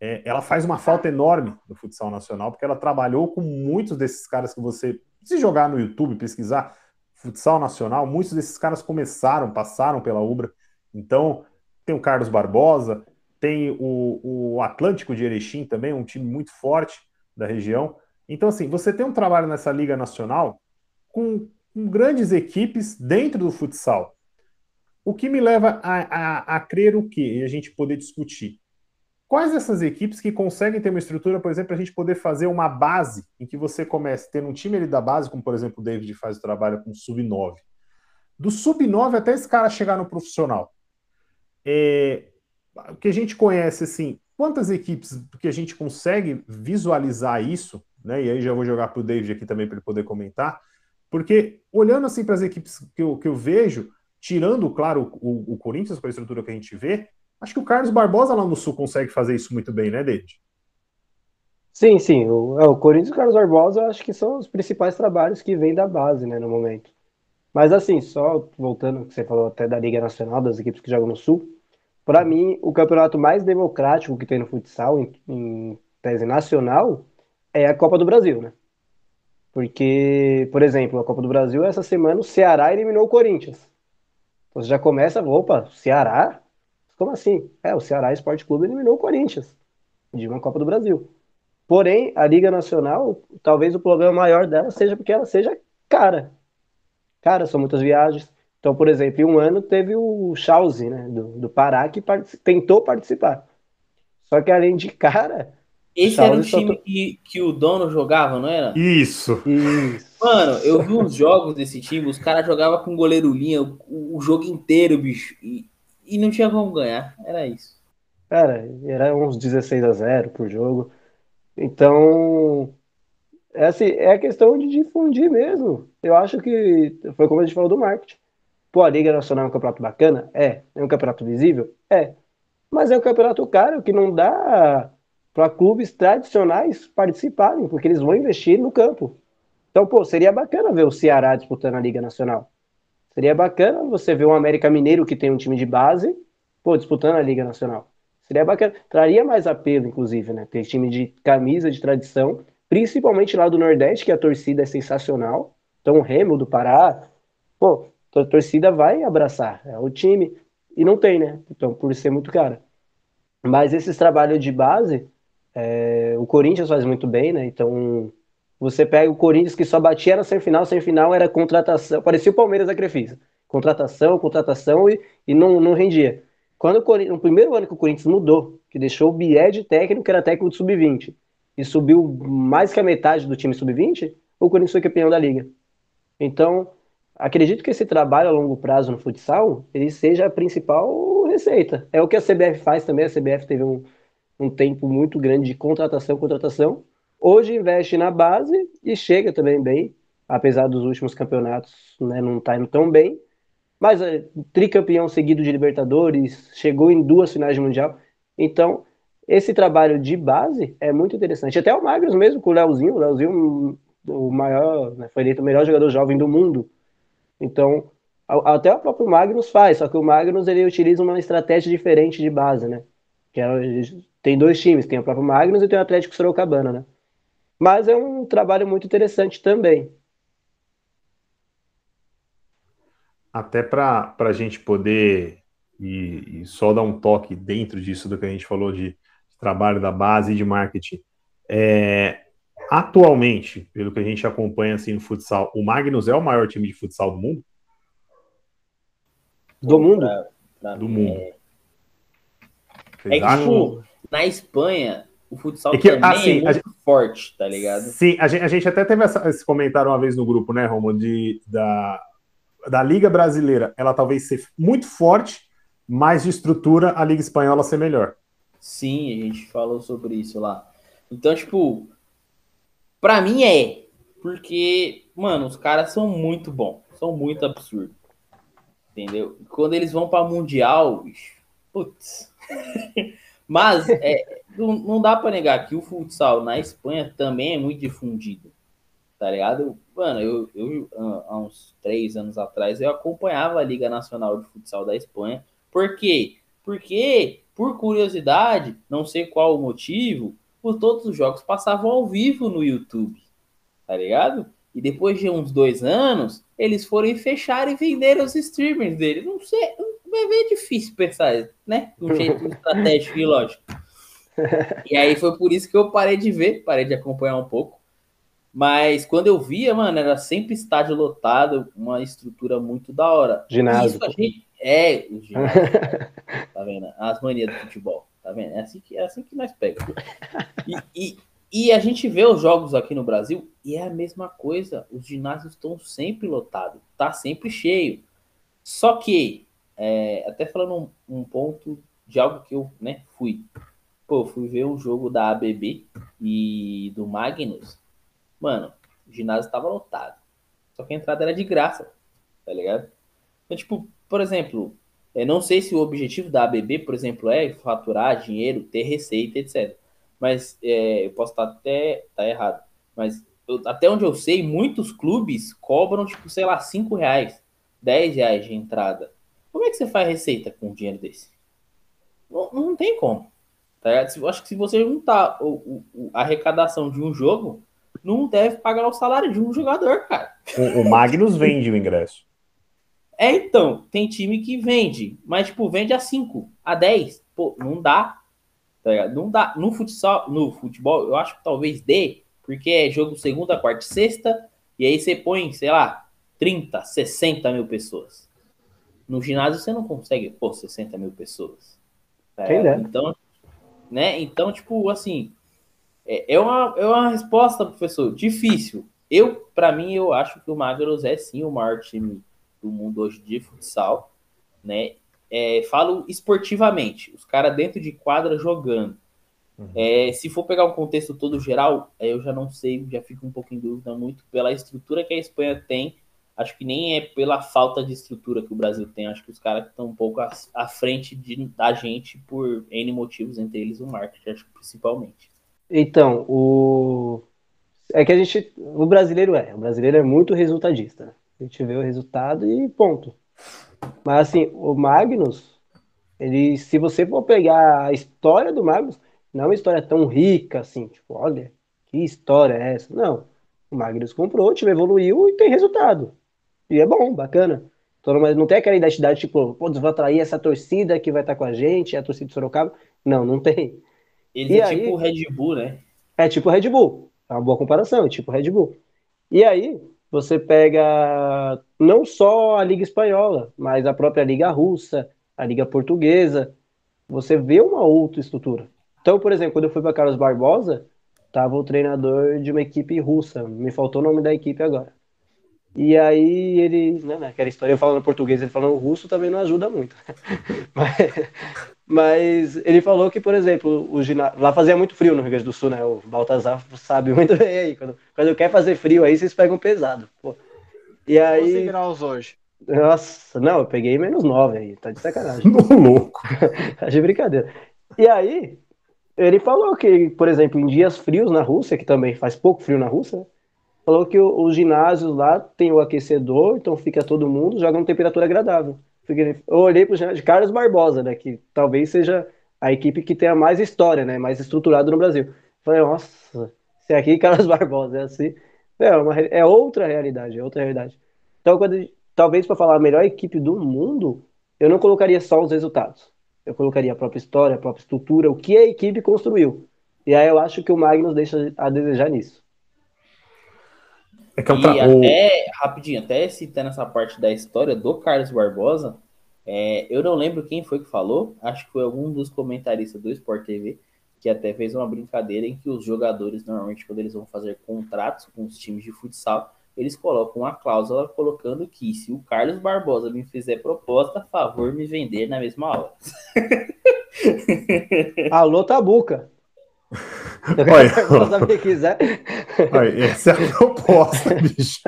é, ela faz uma falta enorme no futsal nacional, porque ela trabalhou com muitos desses caras que você, se jogar no YouTube, pesquisar, futsal nacional, muitos desses caras começaram, passaram pela Ubra. Então, tem o Carlos Barbosa, tem o, o Atlântico de Erechim também, um time muito forte da região. Então, assim, você tem um trabalho nessa Liga Nacional com, com grandes equipes dentro do futsal. O que me leva a, a, a crer o quê? E a gente poder discutir. Quais essas equipes que conseguem ter uma estrutura, por exemplo, para a gente poder fazer uma base em que você comece tendo um time ali da base, como por exemplo o David faz o trabalho com sub-9. Do sub-9 até esse cara chegar no profissional. É, o que a gente conhece, assim, quantas equipes que a gente consegue visualizar isso, né? E aí já vou jogar para o David aqui também para ele poder comentar, porque olhando assim para as equipes que eu, que eu vejo, tirando, claro, o, o Corinthians com a estrutura que a gente vê, acho que o Carlos Barbosa lá no Sul consegue fazer isso muito bem, né, David? Sim, sim. O, é, o Corinthians e o Carlos Barbosa acho que são os principais trabalhos que vêm da base, né, no momento. Mas assim, só voltando, que você falou até da Liga Nacional, das equipes que jogam no Sul, para mim, o campeonato mais democrático que tem no futsal, em, em tese nacional, é a Copa do Brasil, né? Porque, por exemplo, a Copa do Brasil, essa semana o Ceará eliminou o Corinthians. Então você já começa, opa, Ceará? Como assim? É, o Ceará Esporte Clube eliminou o Corinthians de uma Copa do Brasil. Porém, a Liga Nacional, talvez o problema maior dela seja porque ela seja cara. Cara, são muitas viagens. Então, por exemplo, em um ano teve o Chauzi, né, do, do Pará, que tentou participar. Só que além de cara. Esse era o time que, que o dono jogava, não era? Isso. Isso. Mano, eu vi uns jogos desse time, os caras jogavam com goleiro linha o, o, jogo inteiro, bicho. E, e não tinha como ganhar. Era isso. Cara, era uns 16 a 0 por jogo. Então, é, assim, é a questão de difundir mesmo. Eu acho que foi como a gente falou do marketing. Pô, a Liga Nacional é um campeonato bacana? É. É um campeonato visível? É. Mas é um campeonato caro que não dá para clubes tradicionais participarem, porque eles vão investir no campo. Então, pô, seria bacana ver o Ceará disputando a Liga Nacional. Seria bacana você ver um América Mineiro que tem um time de base, pô, disputando a Liga Nacional. Seria bacana. Traria mais apelo, inclusive, né? Ter time de camisa de tradição, principalmente lá do Nordeste, que a torcida é sensacional. Então, o Remo do Pará, pô, a torcida vai abraçar, é o time. E não tem, né? Então, por ser muito caro. Mas esses trabalhos de base, é, o Corinthians faz muito bem, né? Então, você pega o Corinthians que só batia na semifinal, semifinal era contratação, parecia o Palmeiras da Crefisa. Contratação, contratação e, e não, não rendia. Quando no primeiro ano que o Corinthians mudou, que deixou o Bié de técnico, que era técnico do Sub-20, e subiu mais que a metade do time Sub-20, o Corinthians foi campeão da Liga. Então, acredito que esse trabalho a longo prazo no futsal, ele seja a principal receita. É o que a CBF faz também, a CBF teve um, um tempo muito grande de contratação, contratação. Hoje investe na base e chega também bem, apesar dos últimos campeonatos né, não estar tá tão bem. Mas é, tricampeão seguido de Libertadores, chegou em duas finais de Mundial. Então, esse trabalho de base é muito interessante. Até o Magnus mesmo, com o Leozinho, o Leozinho, o maior, né, foi eleito o melhor jogador jovem do mundo então, até o próprio Magnus faz, só que o Magnus ele utiliza uma estratégia diferente de base, né? Que é, tem dois times, tem o próprio Magnus e tem o Atlético Sorocabana, né? Mas é um trabalho muito interessante também. Até para a gente poder e, e, só dar um toque dentro disso do que a gente falou de, de trabalho da base e de marketing. É, Atualmente, pelo que a gente acompanha assim no futsal, o Magnus é o maior time de futsal do mundo? Do mundo? Pra, pra do mundo. É, é que, tipo, na Espanha, o futsal é que, também assim, é muito gente, forte, tá ligado? Sim, a gente, a gente até teve essa, esse comentário uma vez no grupo, né, Romo, de, da, da Liga Brasileira, ela talvez ser muito forte, mas de estrutura a Liga Espanhola ser melhor. Sim, a gente falou sobre isso lá. Então, tipo, Pra mim é. Porque, mano, os caras são muito bons. São muito absurdos. Entendeu? Quando eles vão pra Mundial, putz. [LAUGHS] Mas é, não, dá pra negar que o futsal na Espanha também é muito difundido. Tá ligado? Mano, eu, eu há uns três anos atrás eu acompanhava a Liga Nacional de Futsal da Espanha. Por quê? Porque, por curiosidade, não sei qual o motivo, por todos os jogos passavam ao vivo no YouTube, tá ligado? E depois de uns dois anos, eles foram fechar e venderam os streamers deles. Não sei, ver difícil pensar, né? De um jeito estratégico e lógico. E aí foi por isso que eu parei de ver, parei de acompanhar um pouco. Mas quando eu via, mano, era sempre estádio lotado, uma estrutura muito da hora. Ginásio. Isso a gente... É, o ginásio. [LAUGHS] tá vendo? As manias do futebol, tá vendo? É assim que, é assim que nós pegamos. E, e, e a gente vê os jogos aqui no Brasil e é a mesma coisa. Os ginásios estão sempre lotados, tá sempre cheio. Só que, é, até falando um, um, ponto de algo que eu né, fui. Pô, fui ver um jogo da ABB e do Magnus. Mano, o ginásio estava lotado. Só que a entrada era de graça, tá ligado? Então, tipo, por exemplo, é, não sei se o objetivo da ABB, por exemplo, é faturar dinheiro, ter receita, etc. Mas é, eu posso estar até tá errado. Mas eu, até onde eu sei, muitos clubes cobram, tipo, sei lá, 5 reais, 10 reais de entrada. Como é que você faz receita com um dinheiro desse? Não, não tem como. Tá eu acho que se você juntar o, o, a arrecadação de um jogo, não deve pagar o salário de um jogador, cara. O, o Magnus vende o ingresso. É, então, tem time que vende, mas, tipo, vende a 5, a 10. Pô, não dá. Tá não dá. No futsal, no futebol, eu acho que talvez dê, porque é jogo segunda, quarta e sexta, e aí você põe, sei lá, 30, 60 mil pessoas. No ginásio você não consegue pôr 60 mil pessoas. É, então, né? Então, tipo, assim, é, é, uma, é uma resposta, professor, difícil. Eu, para mim, eu acho que o Magros é sim o maior time do mundo hoje de futsal, né? É, falo esportivamente, os caras dentro de quadra jogando. Uhum. É, se for pegar um contexto todo geral, eu já não sei, já fico um pouco em dúvida muito pela estrutura que a Espanha tem. Acho que nem é pela falta de estrutura que o Brasil tem. Acho que os caras estão um pouco à, frente de, da gente por N motivos, entre eles o marketing, acho que principalmente. Então, o é que a gente, o brasileiro é, o brasileiro é muito resultadista. A gente vê o resultado e ponto. Mas assim, o Magnus, ele, se você for pegar a história do Magnus, não é uma história tão rica assim, tipo, olha, que história é essa? Não. O Magnus comprou, o time evoluiu e tem resultado. E é bom, bacana. Então, mas não tem aquela identidade, tipo, pô, vou atrair essa torcida que vai estar com a gente, a torcida de Sorocaba. Não, não tem. Ele e é aí, tipo o Red Bull, né? É tipo o Red Bull. É uma boa comparação, é tipo o Red Bull. E aí, você pega não só a Liga Espanhola, mas a própria Liga Russa, a Liga Portuguesa. Você vê uma outra estrutura. Então, por exemplo, quando eu fui para Carlos Barbosa, estava o treinador de uma equipe russa. Me faltou o nome da equipe agora. E aí ele, né, naquela história, eu falando português, ele falando russo também não ajuda muito. [LAUGHS] mas, mas, ele falou que, por exemplo, o ginásio, lá fazia muito frio no Rio Grande do Sul, né? O Baltazar sabe muito bem aí. Quando, quando quer fazer frio aí, vocês pegam pesado. Pô. E aí. 12 graus hoje. Nossa, não, eu peguei menos 9 aí, tá de sacanagem. [LAUGHS] louco. [LAUGHS] tá de brincadeira. E aí, ele falou que, por exemplo, em dias frios na Rússia, que também faz pouco frio na Rússia, falou que os ginásios lá tem o aquecedor, então fica todo mundo, joga uma temperatura agradável. Eu olhei para o ginásio de Carlos Barbosa, né, que talvez seja a equipe que tenha mais história, né, mais estruturada no Brasil. Falei, nossa, se aqui [LAUGHS] Carlos Barbosa é assim, é, uma, é outra realidade, é outra realidade. Então, quando, talvez para falar a melhor equipe do mundo, eu não colocaria só os resultados. Eu colocaria a própria história, a própria estrutura, o que a equipe construiu. E aí eu acho que o Magnus deixa a desejar nisso. É que é um tra... E até, rapidinho, até citando essa parte da história do Carlos Barbosa, é, eu não lembro quem foi que falou, acho que foi algum dos comentaristas do Sport TV, que até fez uma brincadeira em que os jogadores, normalmente, quando eles vão fazer contratos com os times de futsal, eles colocam uma cláusula colocando que se o Carlos Barbosa me fizer proposta, favor me vender na mesma hora. [LAUGHS] Alô, Tabuca. Olha, essa é a proposta, [LAUGHS] bicho.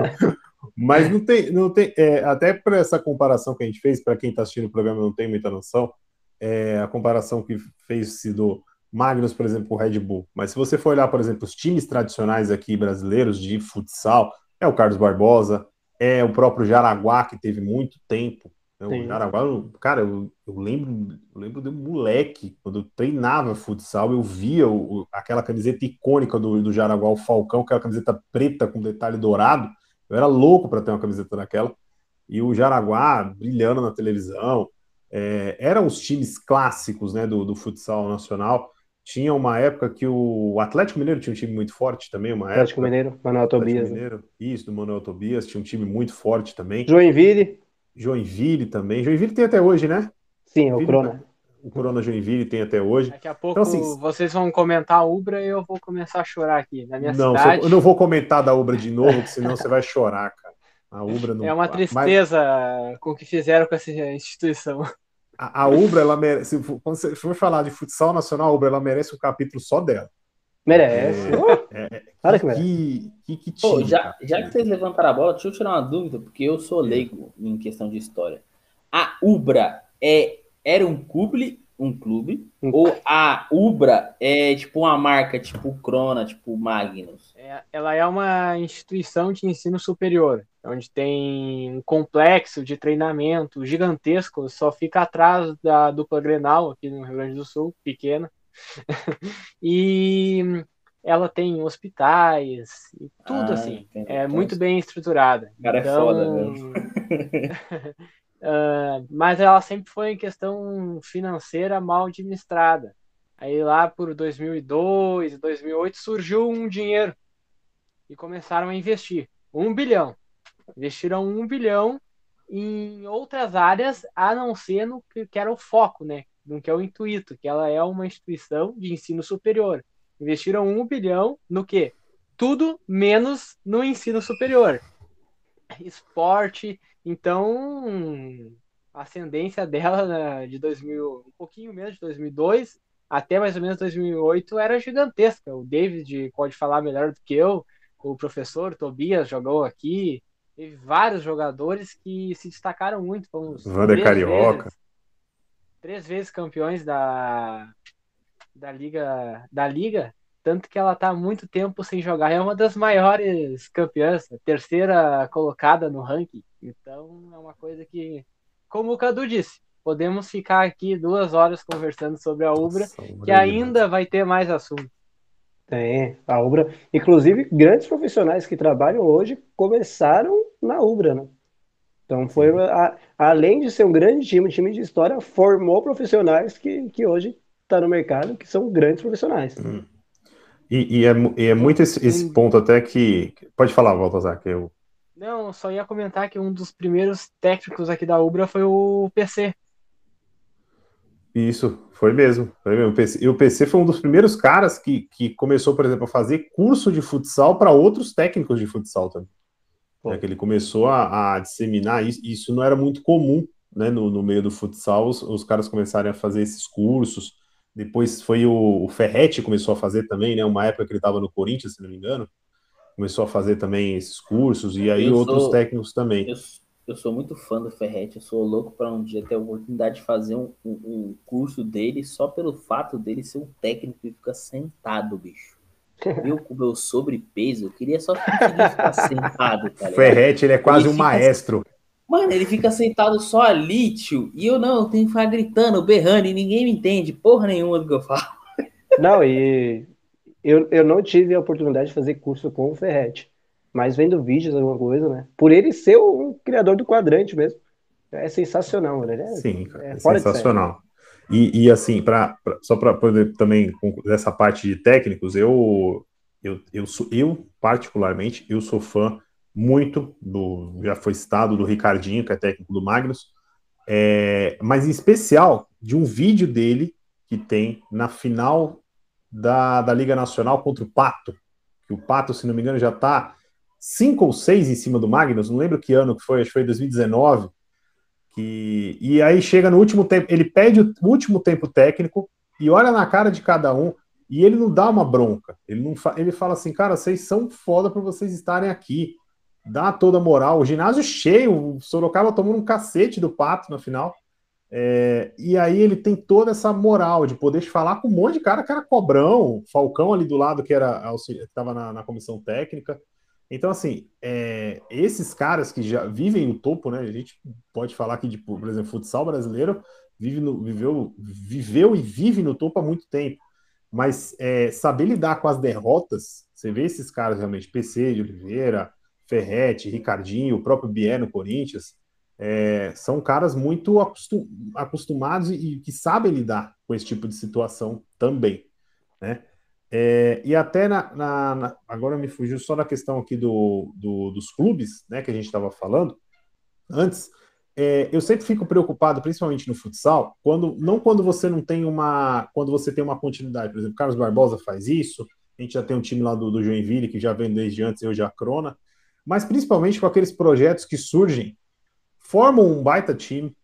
Mas não tem, não tem é, até para essa comparação que a gente fez, para quem está assistindo o programa não tem muita noção, é, a comparação que fez do Magnus, por exemplo, com o Red Bull. Mas se você for olhar, por exemplo, os times tradicionais aqui brasileiros de futsal, é o Carlos Barbosa, é o próprio Jaraguá, que teve muito tempo o Jaraguá, cara, eu, eu, lembro, eu lembro de um moleque, quando eu treinava futsal, eu via o, aquela camiseta icônica do, do Jaraguá, o Falcão, aquela camiseta preta com detalhe dourado. Eu era louco para ter uma camiseta daquela. E o Jaraguá brilhando na televisão. É, eram os times clássicos né, do, do futsal nacional. Tinha uma época que o Atlético Mineiro tinha um time muito forte também, uma Atlético época. Mineiro, Manuel Tobias. Né? Mineiro, isso, do Manuel Tobias, tinha um time muito forte também. Joinville. Joinville também. Joinville tem até hoje, né? Sim, é o Crona. o Corona Joinville tem até hoje. Daqui a pouco então, assim, vocês vão comentar a Ubra e eu vou começar a chorar aqui na minha não, cidade. Eu não vou comentar da Ubra de novo, senão você vai chorar, cara. A [LAUGHS] Ubra não... É uma tristeza Mas... com o que fizeram com essa instituição. A, a Ubra, ela merece. Quando você for falar de futsal nacional, a Ubra ela merece um capítulo só dela. Merece. É, é, Olha que, que, que, que time, já, já que vocês levantaram a bola, deixa eu tirar uma dúvida, porque eu sou leigo em questão de história. A Ubra é, era um clube, um clube, um... ou a Ubra é tipo uma marca, tipo Crona, tipo Magnus? É, ela é uma instituição de ensino superior, onde tem um complexo de treinamento gigantesco, só fica atrás da dupla Grenal aqui no Rio Grande do Sul, pequena. [LAUGHS] e ela tem hospitais e tudo ah, assim. Entendi. É muito bem estruturada. Cara é então, é foda mesmo. uh, [LAUGHS] mas ela sempre foi em questão financeira mal administrada. Aí lá por 2002, 2008 surgiu um dinheiro e começaram a investir um bilhão. Investiram um bilhão em outras áreas a não ser no que, que era o foco, né? No que é o intuito, que ela é uma instituição de ensino superior. Investiram um bilhão no quê? Tudo menos no ensino superior. Esporte, então a ascendência dela né, de 2000, um pouquinho menos de 2002 até mais ou menos 2008 era gigantesca. O David pode falar melhor do que eu, o professor Tobias jogou aqui, teve vários jogadores que se destacaram muito. Vander Carioca. Vezes três vezes campeões da, da liga da liga tanto que ela está há muito tempo sem jogar é uma das maiores campeãs terceira colocada no ranking. Então é uma coisa que como o Cadu disse podemos ficar aqui duas horas conversando sobre a Ubra Nossa, que ainda vai ter mais assunto. Tem a Ubra. Inclusive grandes profissionais que trabalham hoje começaram na Ubra né então foi a, além de ser um grande time, um time de história, formou profissionais que, que hoje está no mercado, que são grandes profissionais. Hum. E, e, é, e, é, muito esse, esse, ponto até que. Pode falar, Baltazar, que eu. Não, só ia comentar que um dos primeiros técnicos aqui da Ubra foi o PC. Isso, foi mesmo. Foi mesmo. E o PC foi um dos primeiros caras que, que começou, por exemplo, a fazer curso de futsal para outros técnicos de futsal também. É que ele começou a, a, disseminar isso, isso não era muito comum né, no, no meio do futsal, os, os, caras começarem a fazer esses cursos. Depois foi o, o Ferretti começou a fazer também, né? Uma época que ele estava no Corinthians, se não me engano, começou a fazer também esses cursos, e aí eu outros sou, técnicos também. Eu, eu, sou muito fã do Ferretti, eu sou louco para um dia ter a oportunidade de fazer um, um, um curso dele só pelo fato dele ser um técnico e ficar sentado, bicho. Eu com meu sobrepeso, eu queria só ficar [LAUGHS] sentado, tá Ferrete, ele é quase ele um maestro. Mano, ele fica sentado só ali, tio, e eu não, eu tenho que ficar gritando, berrando, e ninguém me entende, porra nenhuma do que eu falo. [LAUGHS] Não, e eu, eu não tive a oportunidade de fazer curso com o Ferrete, mas vendo vídeos, alguma coisa, né? Por ele ser o criador do quadrante mesmo. É sensacional, né? É, Sim, é, é sensacional. E, e assim, pra, pra só para poder também, dessa parte de técnicos, eu, eu, eu, sou, eu, particularmente, eu sou fã muito do, já foi citado, do Ricardinho, que é técnico do Magnus, é, mas em especial de um vídeo dele que tem na final da, da Liga Nacional contra o Pato, que o Pato, se não me engano, já está cinco ou seis em cima do Magnus, não lembro que ano que foi, acho que foi 2019, que, e aí chega no último tempo, ele pede o último tempo técnico e olha na cara de cada um e ele não dá uma bronca. Ele não fa, ele fala assim, cara, vocês são foda para vocês estarem aqui. Dá toda moral. O ginásio cheio, o Sorocaba tomando um cacete do pato na final. É, e aí ele tem toda essa moral de poder falar com um monte de cara que era cobrão, Falcão ali do lado que era estava na, na comissão técnica. Então, assim, é, esses caras que já vivem no topo, né? A gente pode falar que, tipo, por exemplo, futsal brasileiro vive no, viveu, viveu e vive no topo há muito tempo. Mas é, saber lidar com as derrotas, você vê esses caras realmente, PC de Oliveira, Ferretti, Ricardinho, o próprio Bier no Corinthians, é, são caras muito acostum, acostumados e, e que sabem lidar com esse tipo de situação também, né? É, e até na, na, na, agora me fugiu só da questão aqui do, do, dos clubes, né, que a gente estava falando antes. é, eu sempre fico preocupado, principalmente no futsal, quando não quando você não tem uma, quando você tem uma continuidade. Por exemplo, Carlos Barbosa faz isso. A gente já tem um time lá do, do Joinville que já vem desde antes, eu já crona. Mas principalmente com aqueles projetos que surgem, formam um baita time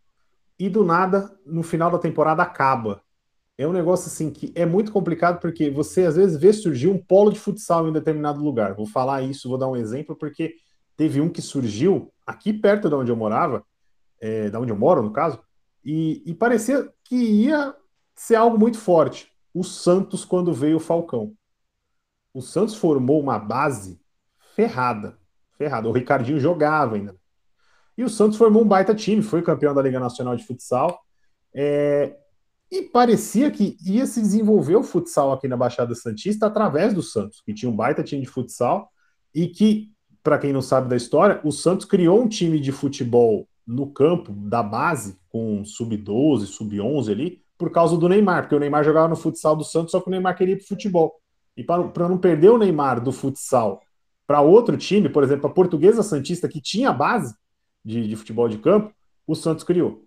e do nada, no final da temporada, acaba. É um negócio assim que é muito complicado porque você às vezes vê surgir um polo de futsal em determinado lugar. Vou falar isso, vou dar um exemplo, porque teve um que surgiu aqui perto de onde eu morava, é, da onde eu moro, no caso, e, e, parecia que ia ser algo muito forte. O Santos, quando veio o Falcão. O Santos formou uma base ferrada. Ferrada. O Ricardinho jogava ainda. E o Santos formou um baita time, foi campeão da Liga Nacional de Futsal. É, e parecia que ia se desenvolver o futsal aqui na Baixada Santista através do Santos, que tinha um baita time de futsal e que, para quem não sabe da história, o Santos criou um time de futebol no campo da base, com sub-12, sub-11 ali, por causa do Neymar, porque o Neymar jogava no futsal do Santos, só que o Neymar queria ir para futebol. E para não perder o Neymar do futsal para outro time, por exemplo, a Portuguesa Santista, que tinha base de, de futebol de campo, o Santos criou.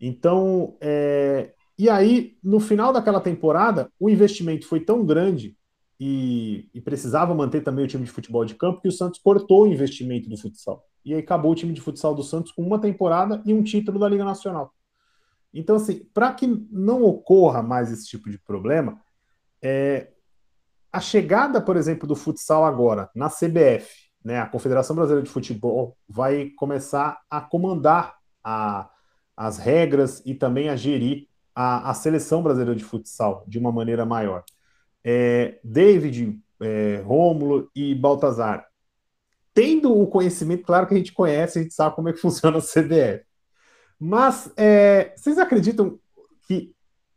Então, é... e aí, no final daquela temporada, o investimento foi tão grande e, e, precisava manter também o time de futebol de campo que o Santos cortou o investimento do futsal e aí acabou o time de futsal do Santos com uma temporada e um título da Liga Nacional. Então, assim, para que não ocorra mais esse tipo de problema, é, a chegada, por exemplo, do futsal agora na CBF, né, a Confederação Brasileira de Futebol, vai começar a comandar a, as regras e também a gerir a, a, seleção brasileira de futsal de uma maneira maior. É, David, é, Rômulo e Baltazar, tendo o conhecimento, claro que a gente conhece, a gente sabe como é que [LAUGHS] funciona a CBF. Mas é, vocês acreditam que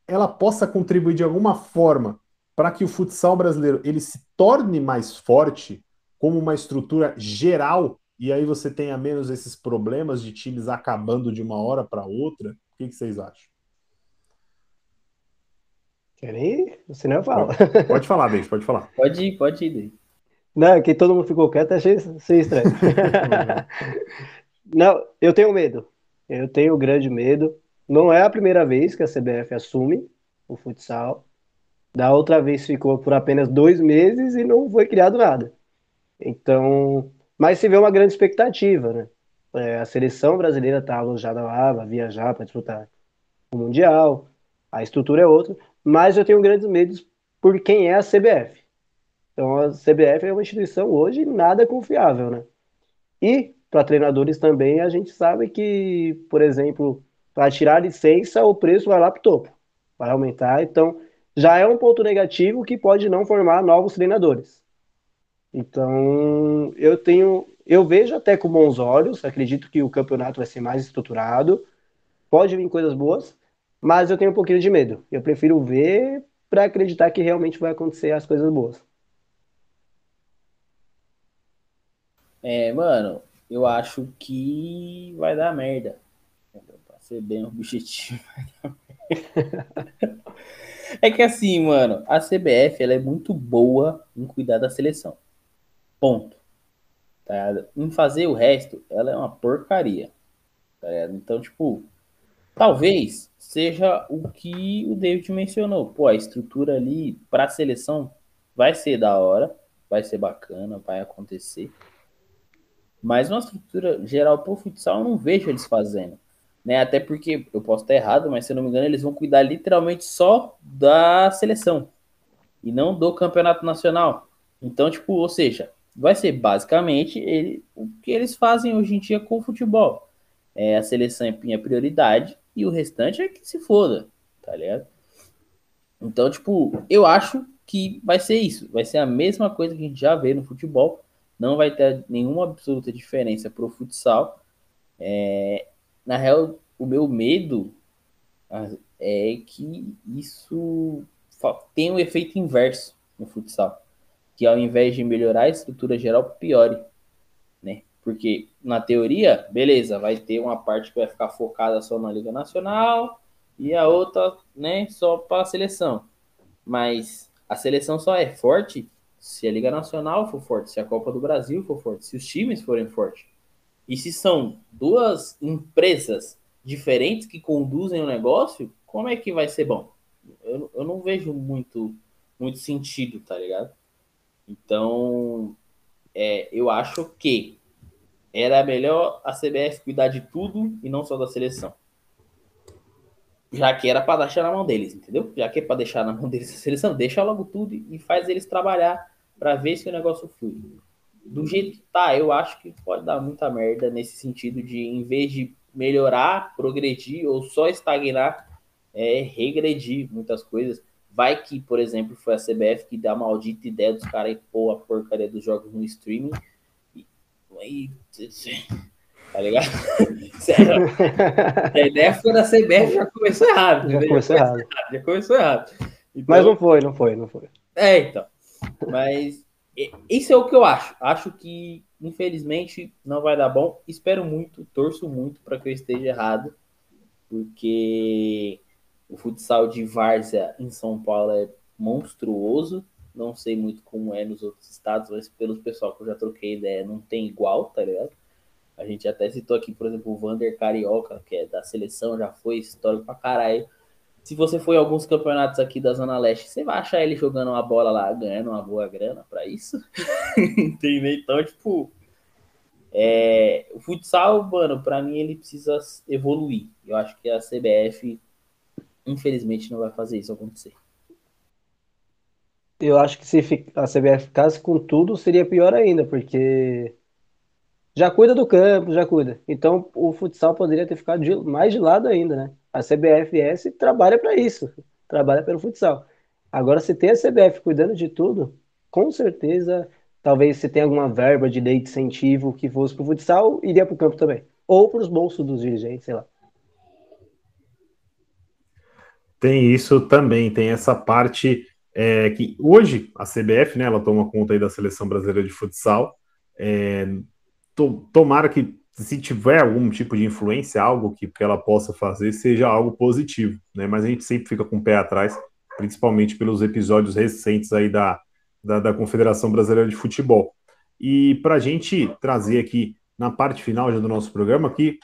ela possa contribuir de alguma forma para que o futsal brasileiro ele se torne mais forte como uma estrutura geral e aí você tenha menos esses problemas de times acabando de uma hora para outra? O que, que, vocês acham? Querem? Você não fala. Pode, pode falar, Deise, pode falar. Pode ir, pode ir, Deise. Não, que todo mundo ficou quieto, achei, achei estranho. [LAUGHS] não, eu tenho medo. Eu tenho grande medo. Não é a primeira vez que a CBF assume o futsal. Da outra vez ficou por apenas dois meses e não foi criado nada. Então, mas se vê uma grande expectativa, né? É, a seleção brasileira está alojada lá, vai viajar para disputar o Mundial, a estrutura é outra, mas eu tenho grandes medos por quem é a CBF. Então a CBF é uma instituição hoje nada confiável, né? E para treinadores também a gente sabe que, por exemplo, para tirar licença o preço vai lá para o topo, vai aumentar. Então já é um ponto negativo que pode não formar novos treinadores. Então eu tenho, eu vejo até com bons olhos. Acredito que o campeonato vai ser mais estruturado, pode vir coisas boas, mas eu tenho um pouquinho de medo. Eu prefiro ver para acreditar que realmente vai acontecer as coisas boas. É, mano, eu acho que vai dar merda. Pra ser bem [LAUGHS] objetivo. é que assim, mano, a CBF ela é muito boa em cuidar da seleção. Ponto. Tá em fazer o resto, ela é uma porcaria. Tá então, tipo, talvez seja o que o David mencionou. Pô, a estrutura ali para a seleção vai ser da hora, vai ser bacana, vai acontecer. Mas uma estrutura geral para o futsal eu não vejo eles fazendo. Né? Até porque, eu posso estar errado, mas se eu não me engano, eles vão cuidar literalmente só da seleção e não do campeonato nacional. Então, tipo, ou seja, vai ser basicamente ele, o que eles fazem hoje em dia com o futebol. É, a seleção é prioridade e o restante é que se foda, tá ligado? Então, tipo, eu acho que vai ser isso. Vai ser a mesma coisa que a gente já vê no futebol não vai ter nenhuma absoluta diferença para o futsal. É, na real, o meu medo é que isso tem um efeito inverso no futsal, que ao invés de melhorar a estrutura geral, piore? Porque na teoria, beleza, vai ter uma parte que vai ficar focada só na Liga Nacional e a outra, né, só para a seleção. Mas a seleção só é forte se a Liga Nacional for forte, se a Copa do Brasil for forte, se os times forem fortes. E se são duas empresas diferentes que conduzem o negócio, como é que vai ser bom? Eu, eu não vejo muito, muito sentido, tá ligado? Então, é, eu acho que era melhor a CBF cuidar de tudo e não só da seleção. Já que era para deixar na mão deles, entendeu? Já que é para deixar na mão deles a seleção, deixa logo tudo e faz eles trabalhar para ver se o negócio flui. Do jeito que tá, eu acho que pode dar muita merda nesse sentido de, em vez de melhorar, progredir ou só estagnar, é regredir muitas coisas. Vai que, por exemplo, foi a CBF que dá a maldita ideia dos caras e pôr a porcaria dos jogos no streaming. E, tá ligado? [LAUGHS] Sério. A ideia foi da CBF já começou errado. Já começou, já começou errado. errado. Já começou errado. Então, Mas não foi, não foi, não foi. É, então. Mas isso é o que eu acho. Acho que, infelizmente, não vai dar bom. Espero muito, torço muito para que eu esteja errado, porque o futsal de várzea em São Paulo é monstruoso. Não sei muito como é nos outros estados, mas pelo pessoal que eu já troquei ideia, não tem igual, tá ligado? A gente até citou aqui, por exemplo, o Vander Carioca, que é da seleção, já foi histórico pra caralho se você for em alguns campeonatos aqui da Zona Leste, você vai achar ele jogando uma bola lá, ganhando uma boa grana para isso. [LAUGHS] Entendeu? Então, tipo, é, o futsal, mano, para mim ele precisa evoluir. Eu acho que a CBF, infelizmente, não vai fazer isso acontecer. Eu acho que se a CBF ficasse com tudo, seria pior ainda, porque já cuida do campo, já cuida. Então o futsal poderia ter ficado de, mais de lado ainda, né? A CBFS trabalha para isso, trabalha pelo futsal. Agora, se tem a CBF cuidando de tudo, com certeza, talvez se tenha alguma verba de lei de incentivo que fosse para o futsal, iria para o campo também. Ou para os bolsos dos dirigentes, sei lá. Tem isso também, tem essa parte é, que hoje a CBF, né, ela toma conta aí da seleção brasileira de futsal. É, to, tomara que se tiver algum tipo de influência, algo que, que ela possa fazer, seja algo positivo, né? Mas a gente sempre fica com o pé atrás, principalmente pelos episódios recentes aí da, da, da Confederação Brasileira de Futebol. E para a gente trazer aqui na parte final já do nosso programa, que,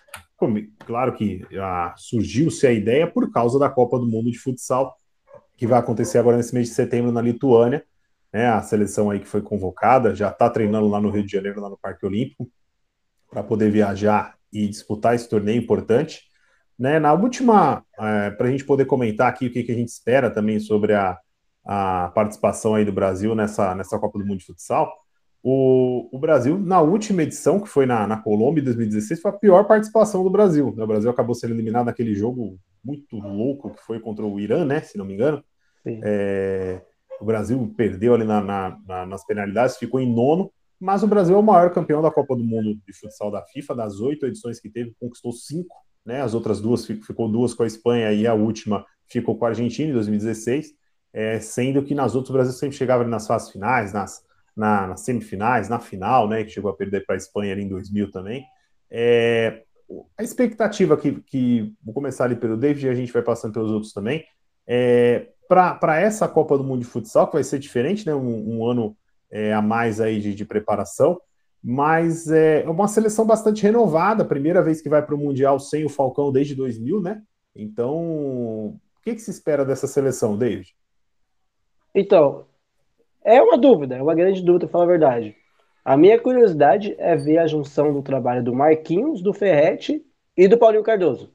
claro que surgiu-se a ideia por causa da Copa do Mundo de Futsal, que vai acontecer agora nesse mês de setembro na Lituânia, né? A seleção aí que foi convocada já está treinando lá no Rio de Janeiro, lá no Parque Olímpico para poder viajar e disputar esse torneio importante. Né, na última, é, para a gente poder comentar aqui o que, que, a gente espera também sobre a, a participação aí do Brasil nessa, nessa Copa do Mundo de Futsal, o, o Brasil, na última edição, que foi na, na Colômbia em 2016, foi a pior participação do Brasil. Né? O Brasil acabou sendo eliminado naquele jogo muito louco que foi contra o Irã, né, se não me engano. É, o Brasil perdeu ali na, na, nas penalidades, ficou em nono, mas o Brasil é o maior campeão da Copa do Mundo de futsal da FIFA, das oito edições que teve, conquistou cinco, né? As outras duas ficou duas com a Espanha e a última ficou com a Argentina em 2016, é, sendo que nas outras o Brasil sempre chegava nas fases finais, nas, na, nas semifinais, na final, né? Que chegou a perder para a Espanha ali em 2000 também. É, a expectativa que, que vou começar ali pelo David e a gente vai passando pelos outros também. É, para essa Copa do Mundo de Futsal, que vai ser diferente, né? Um, um ano é, a mais aí de, de preparação, mas é, é uma seleção bastante renovada, primeira vez que vai para o Mundial sem o Falcão desde 2000, né? Então, o que, que se espera dessa seleção, David? Então, é uma dúvida, é uma grande dúvida, para falar a verdade. A minha curiosidade é ver a junção do trabalho do Marquinhos, do Ferretti e do Paulinho Cardoso.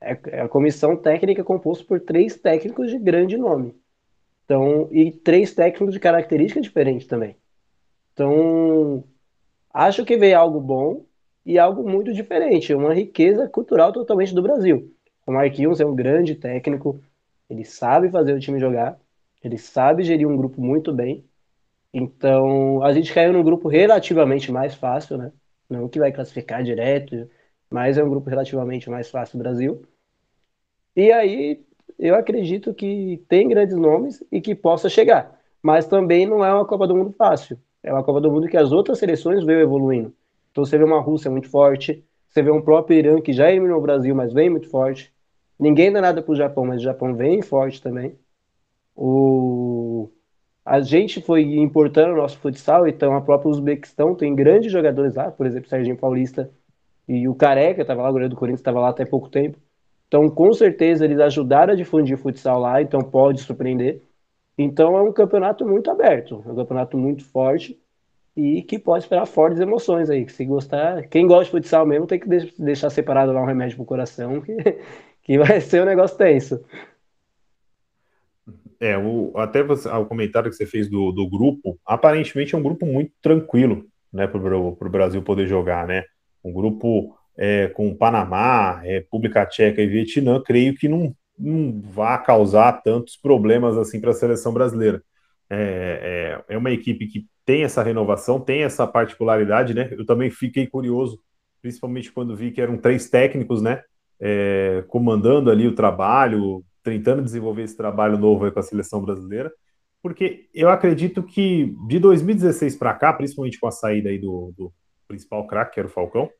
É, é a comissão técnica composta por três técnicos de grande nome. Então, e três técnicos de características diferentes também. Então, acho que veio algo bom e algo muito diferente, uma riqueza cultural totalmente do Brasil. O Marquinhos é um grande técnico, ele sabe fazer o time jogar, ele sabe gerir um grupo muito bem. Então, a gente caiu num grupo relativamente mais fácil, né? Não que vai classificar direto, mas é um grupo relativamente mais fácil do Brasil. E aí eu acredito que tem grandes nomes e que possa chegar. Mas também não é uma Copa do Mundo fácil. É uma Copa do Mundo que as outras seleções veio evoluindo. Então você vê uma Rússia muito forte, você vê um próprio Irã que já eliminou o Brasil, mas vem muito forte. Ninguém dá nada para o Japão, mas o Japão vem forte também. O... A gente foi importando o nosso futsal, então a própria Uzbequistão tem grandes jogadores lá, por exemplo, Serginho Paulista E o Careca estava lá, o goleiro do Corinthians estava lá até pouco tempo. Então, com certeza, eles ajudaram a difundir o futsal lá, então pode surpreender. Então, é um campeonato muito aberto, é um campeonato muito forte e que pode esperar fortes emoções aí. Se gostar, quem gosta de futsal mesmo tem que deixar separado lá um remédio pro coração, que, [LAUGHS] que vai ser um negócio tenso. É, o, até você, o comentário que você fez do, do grupo, aparentemente é um grupo muito tranquilo, né, para o Brasil poder jogar, né? Um grupo é, com Panamá, República Tcheca e Vietnã, creio que não, não vai causar tantos problemas assim para a seleção brasileira. É, é, é, uma equipe que tem essa renovação, tem essa particularidade, né? Eu também fiquei curioso, principalmente quando vi que eram três técnicos, né? É, comandando ali o trabalho, tentando desenvolver esse trabalho novo com a seleção brasileira, porque eu acredito que de 2016 para cá, principalmente com a saída aí do, do principal craque, que era o Falcão,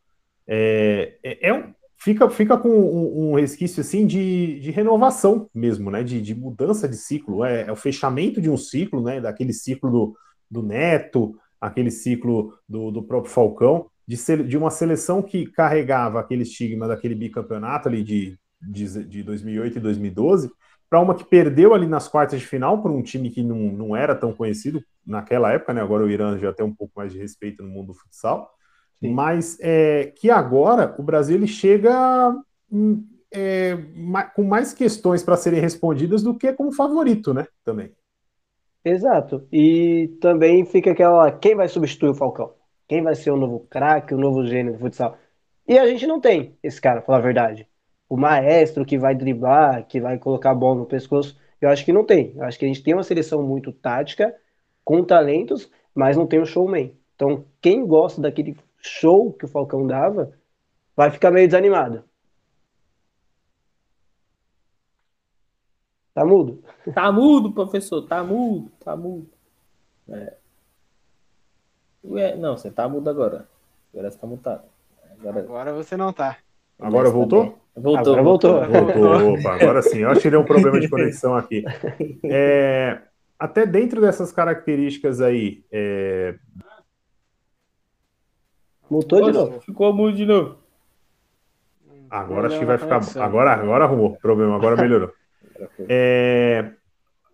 é, é, é um, fica, fica com um, um, resquício assim de, de renovação mesmo, né? De, de mudança de ciclo. É, é, o fechamento de um ciclo, né? Daquele ciclo do, do Neto, aquele ciclo do, do próprio Falcão, de, ser, de uma seleção que carregava aquele estigma daquele bicampeonato ali de, de, de 2008 e 2012 para uma que perdeu ali nas quartas de final por um time que não, não era tão conhecido naquela época, né? Agora o Irã já tem um pouco mais de respeito no mundo do futsal Sim. mas é, que agora o Brasil ele chega hum, é, com mais questões para serem respondidas do que como favorito, né? Também. Exato. E também fica aquela quem vai substituir o Falcão? Quem vai ser o novo craque, o novo gênio do futsal? E a gente não tem esse cara, falar a verdade. O maestro que vai driblar, que vai colocar a bola no pescoço, eu acho que não tem. Eu acho que a gente tem uma seleção muito tática, com talentos, mas não tem o um showman. Então, quem gosta daquele show que o Falcão dava, vai ficar meio desanimado. Tá mudo? Tá mudo, professor, tá mudo, tá mudo. É. Ué, não, você tá mudo agora. Agora você tá mutado. Agora, agora você não tá. Agora voltou? Voltou, agora voltou. Voltou, opa, agora sim. Eu acho que ele é um problema de conexão aqui. [LAUGHS] É, até dentro dessas características aí, é, Mutou de novo. Ficou mudo de novo. Agora acho que vai ficar. Agora, agora arrumou o problema, agora melhorou. [LAUGHS] É,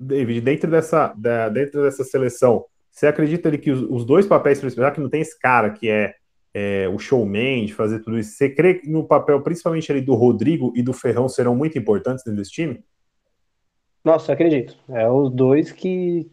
David, dentro dessa, da, dentro dessa seleção, você acredita ali que os, os dois papéis já que não tem esse cara que é, é, o showman de fazer tudo isso, você crê que no papel, principalmente ali do Rodrigo e do Ferrão, serão muito importantes dentro desse time? Nossa, acredito. É os dois que,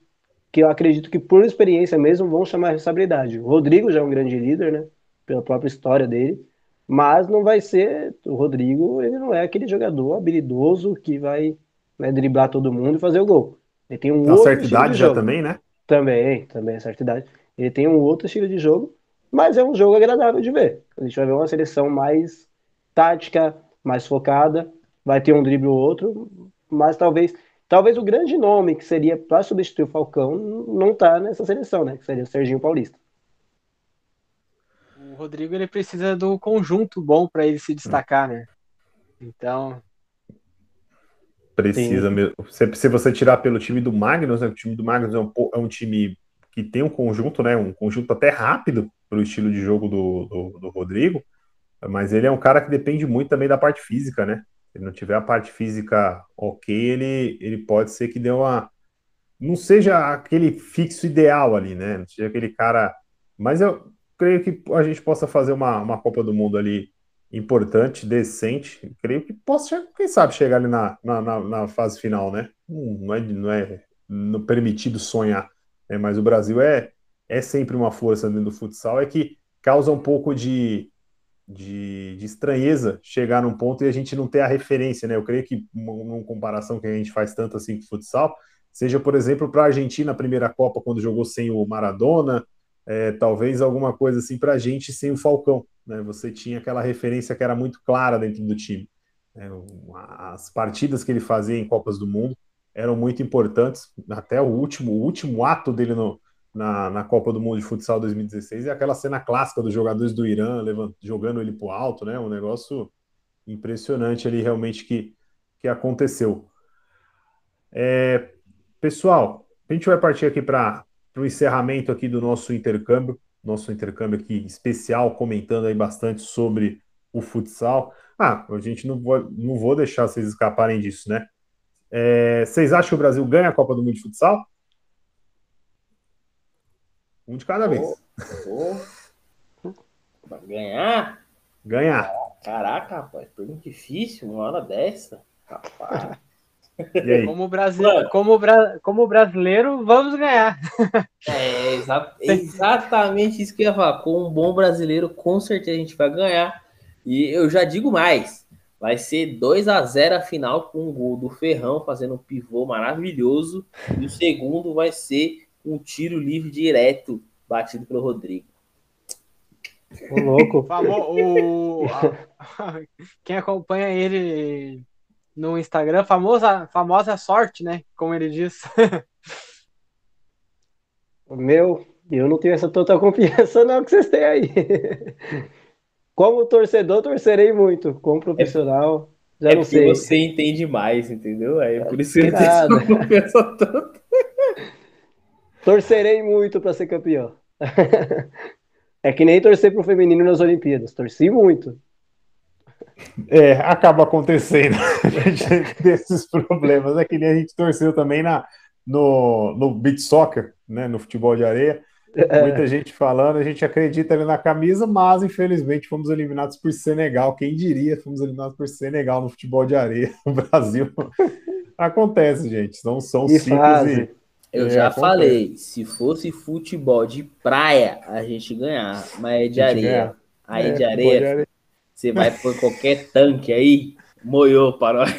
que eu acredito que, por experiência mesmo, vão chamar a responsabilidade. O Rodrigo já é um grande líder, né? Pela própria história dele, mas não vai ser o Rodrigo, ele não é aquele jogador habilidoso que vai né, driblar todo mundo e fazer o gol. Ele tem um outro certa idade já também, né? Também, também, certa idade. Ele tem um outro estilo de jogo, mas é um jogo agradável de ver. A gente vai ver uma seleção mais tática, mais focada, vai ter um drible ou outro, mas talvez talvez o grande nome que seria para substituir o Falcão não está nessa seleção, né? Que seria o Serginho Paulista Rodrigo ele precisa do conjunto bom para ele se destacar, né? Então. Precisa sim. mesmo. Se, se, você tirar pelo time do Magnus, né? O time do Magnus é um, é um time que tem um conjunto, né? Um conjunto até rápido para o estilo de jogo do, do, do, Rodrigo, mas ele é um cara que depende muito também da parte física, né? Se ele não tiver a parte física ok, ele, ele pode ser que dê uma. Não seja aquele fixo ideal ali, né? Não seja aquele cara. Mas eu, creio que a gente possa fazer uma, uma Copa do Mundo ali importante, decente. Creio que possa, quem sabe, chegar ali na, na, na fase final, né? Não é, não é não permitido sonhar, né? mas o Brasil é, é sempre uma força dentro do futsal, é que causa um pouco de, de, de, estranheza chegar num ponto e a gente não ter a referência, né? Eu creio que uma, comparação que a gente faz tanto assim com o futsal, seja, por exemplo, para a Argentina, a primeira Copa, quando jogou sem o Maradona, é, talvez alguma coisa assim para a gente sem o Falcão. Né? Você tinha aquela referência que era muito clara dentro do time. É, as partidas que ele fazia em Copas do Mundo eram muito importantes. Até o último, o último ato dele no, na, na Copa do Mundo de Futsal 2016 é aquela cena clássica dos jogadores do Irã levant, jogando ele para o alto, né? Um negócio impressionante ali realmente que, que aconteceu. É, pessoal, a gente vai partir aqui para para o encerramento aqui do nosso intercâmbio, nosso intercâmbio aqui especial, comentando aí bastante sobre o futsal. Ah, a gente não vou, não vou deixar vocês escaparem disso, né? É, vocês acham que o Brasil ganha a Copa do Mundo de futsal? Um de cada vez. Oh, oh. Vai ganhar? Ganhar. Caraca, rapaz, pergunta difícil, uma hora dessa. Rapaz. [LAUGHS] Como, brasileiro, como, bra como brasileiro, vamos ganhar. É exa [LAUGHS] exatamente isso que eu ia falar. Com um bom brasileiro, com certeza a gente vai ganhar. E eu já digo mais: vai ser 2 a 0 a final com um gol do Ferrão fazendo um pivô maravilhoso. E o segundo vai ser um tiro livre direto batido pelo Rodrigo. O louco. [LAUGHS] o, quem acompanha ele no Instagram, famosa, famosa sorte, né? Como ele diz. [LAUGHS] Meu, eu não tenho essa total confiança não que vocês têm aí. [LAUGHS] Como torcedor, torcerei muito. Como profissional, é, já é não sei. você entende mais, entendeu? É por isso que ele tem confiança tanto. [LAUGHS] Torcerei muito para ser campeão. É que nem torcer pro feminino nas Olimpíadas. Torci muito. É, acaba acontecendo [LAUGHS] desses problemas. É que nem a gente torceu também na, no, no beach soccer, né, no futebol de areia. É. Muita gente falando, a gente acredita ali na camisa, mas infelizmente fomos eliminados por Senegal. Quem diria, fomos eliminados por Senegal no futebol de areia [LAUGHS] no Brasil. Acontece, gente. Não são ciclos e, eu é, já acontece. falei, se fosse futebol de praia, a gente ganhar, mas é de areia. Aí é, de areia, você vai por qualquer tanque aí, moiou para nós.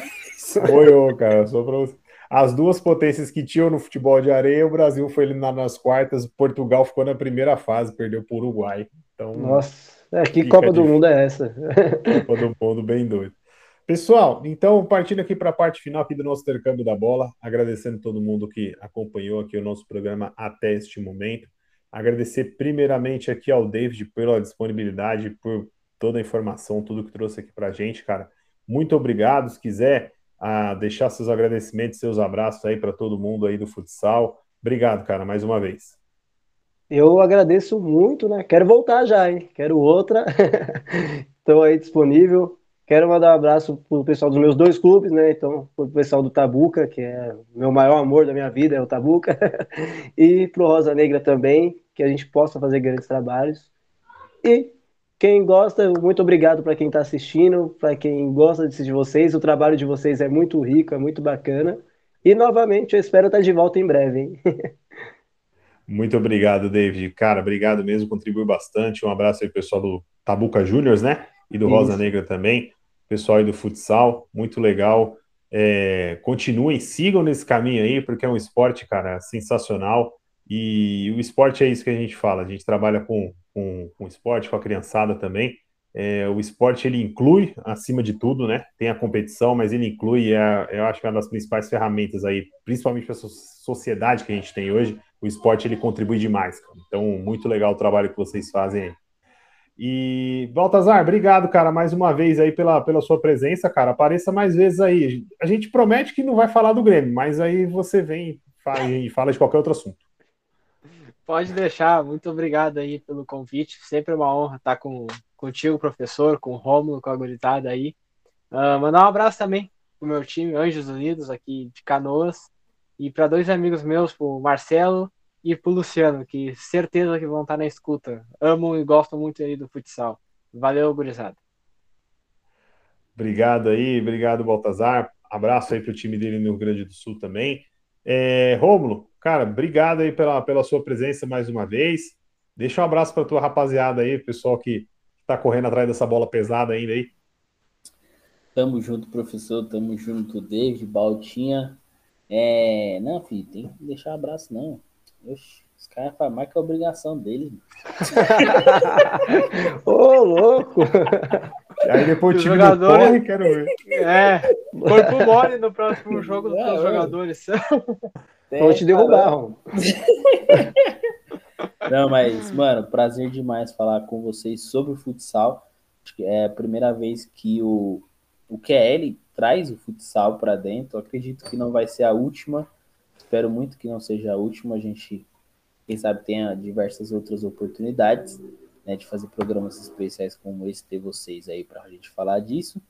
Moiou, cara. Só pra você. As duas potências que tinham no futebol de areia, o Brasil foi eliminado nas quartas, Portugal ficou na primeira fase, perdeu para o Uruguai. Então, Nossa, é, que Copa do Mundo é essa? Copa do Mundo bem doido. Pessoal, então partindo aqui para a parte final aqui do nosso intercâmbio da bola, agradecendo todo mundo que acompanhou aqui o nosso programa até este momento. Agradecer primeiramente aqui ao David pela disponibilidade, por toda a informação, tudo que trouxe aqui para a gente, cara. Muito obrigado. Se quiser ah, deixar seus agradecimentos, seus abraços aí para todo mundo aí do futsal. Obrigado, cara, mais uma vez. Eu agradeço muito, né? Quero voltar já, hein? Quero outra. [LAUGHS] Estou aí disponível. Quero mandar um abraço para o pessoal dos meus dois clubes, né? Então, para o pessoal do Tabuca, que é o meu maior amor da minha vida, é o Tabuca, [LAUGHS] e para o Rosa Negra também, que a gente possa fazer grandes trabalhos. E quem gosta, muito obrigado para quem está assistindo, para quem gosta de vocês. O trabalho de vocês é muito rico, é muito bacana. E novamente, eu espero estar de volta em breve, hein? [LAUGHS] Muito obrigado, David. Cara, obrigado mesmo, contribui bastante. Um abraço aí, pessoal do Tabuca Júniors, né? e do Isso. Rosa Negra também, pessoal aí do futsal, muito legal. É, continuem, sigam nesse caminho aí, porque é um esporte, cara, sensacional. E o esporte é isso que a gente fala, a gente trabalha com, com, com esporte, com a criançada também. É, o esporte ele inclui, acima de tudo, né? Tem a competição, mas ele inclui, é, eu acho que é uma das principais ferramentas aí, principalmente para essa sociedade que a gente tem hoje. O esporte ele contribui demais. Cara. Então, muito legal o trabalho que vocês fazem aí. E, Baltazar, obrigado, cara, mais uma vez aí pela, pela sua presença, cara. Apareça mais vezes aí. A gente promete que não vai falar do Grêmio, mas aí você vem e fala de qualquer outro assunto. Pode deixar, muito obrigado aí pelo convite. Sempre uma honra estar com, contigo, professor, com o Rômulo, com a gurizada aí. Uh, mandar um abraço também pro meu time, Anjos Unidos, aqui de Canoas. E para dois amigos meus, o Marcelo e pro Luciano, que certeza que vão estar na escuta. Amam e gostam muito aí do futsal. Valeu, gurizada. Obrigado aí, obrigado, Baltazar. Abraço aí pro time dele no Rio Grande do Sul também. É, Rômulo, cara, obrigado aí pela, pela sua presença mais uma vez. Deixa um abraço para tua rapaziada aí, pessoal que tá correndo atrás dessa bola pesada ainda aí. Tamo junto, professor. Tamo junto, David, Baltinha. É... Não, filho, tem que deixar um abraço, não. Oxe, os caras fazem mais que a obrigação deles. [LAUGHS] Ô, louco! Aí depois o time jogadores... corre, quero ver. É, corpo mole no próximo [LAUGHS] jogo dos é, jogadores. [LAUGHS] Vou te derrubar. [LAUGHS] Não, mas, mano, prazer demais falar com vocês sobre o futsal. Acho que é a primeira vez que o, o QL traz o futsal para dentro. acredito que não vai ser a última. Espero muito que não seja a última. A gente, quem sabe, tenha diversas outras oportunidades. né, de fazer programas especiais como esse, ter vocês aí para a gente falar disso.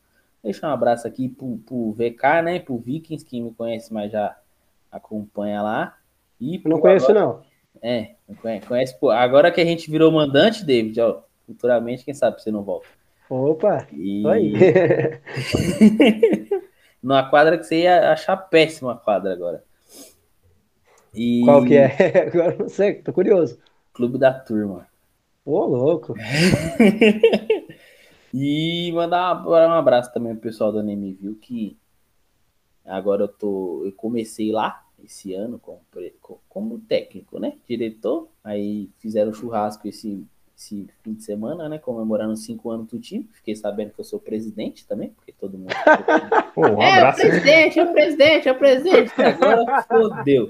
Deixar um abraço aqui pro, pro VK, né? Pro Vikings, quem me conhece, mas já acompanha lá. E não conheço, agora... não. É, conhece, conhece. Agora que a gente virou mandante, David, ó, futuramente, quem sabe você não volta. Opa! E... Aí. [LAUGHS] Numa quadra que você ia achar péssima a quadra agora. E... Qual que é? [LAUGHS] Agora não sei, tô curioso. Clube da Turma. Ô, louco! [LAUGHS] e mandar um abraço também pro pessoal da Nemiville, que agora eu tô. Eu comecei lá esse ano como, como técnico, né? Diretor. Aí fizeram churrasco esse, esse fim de semana, né? Comemorando cinco anos do time. Fiquei sabendo que eu sou presidente também, porque todo mundo. [LAUGHS] Pô, um é, o presidente, é o presidente, é o presidente. Agora fodeu.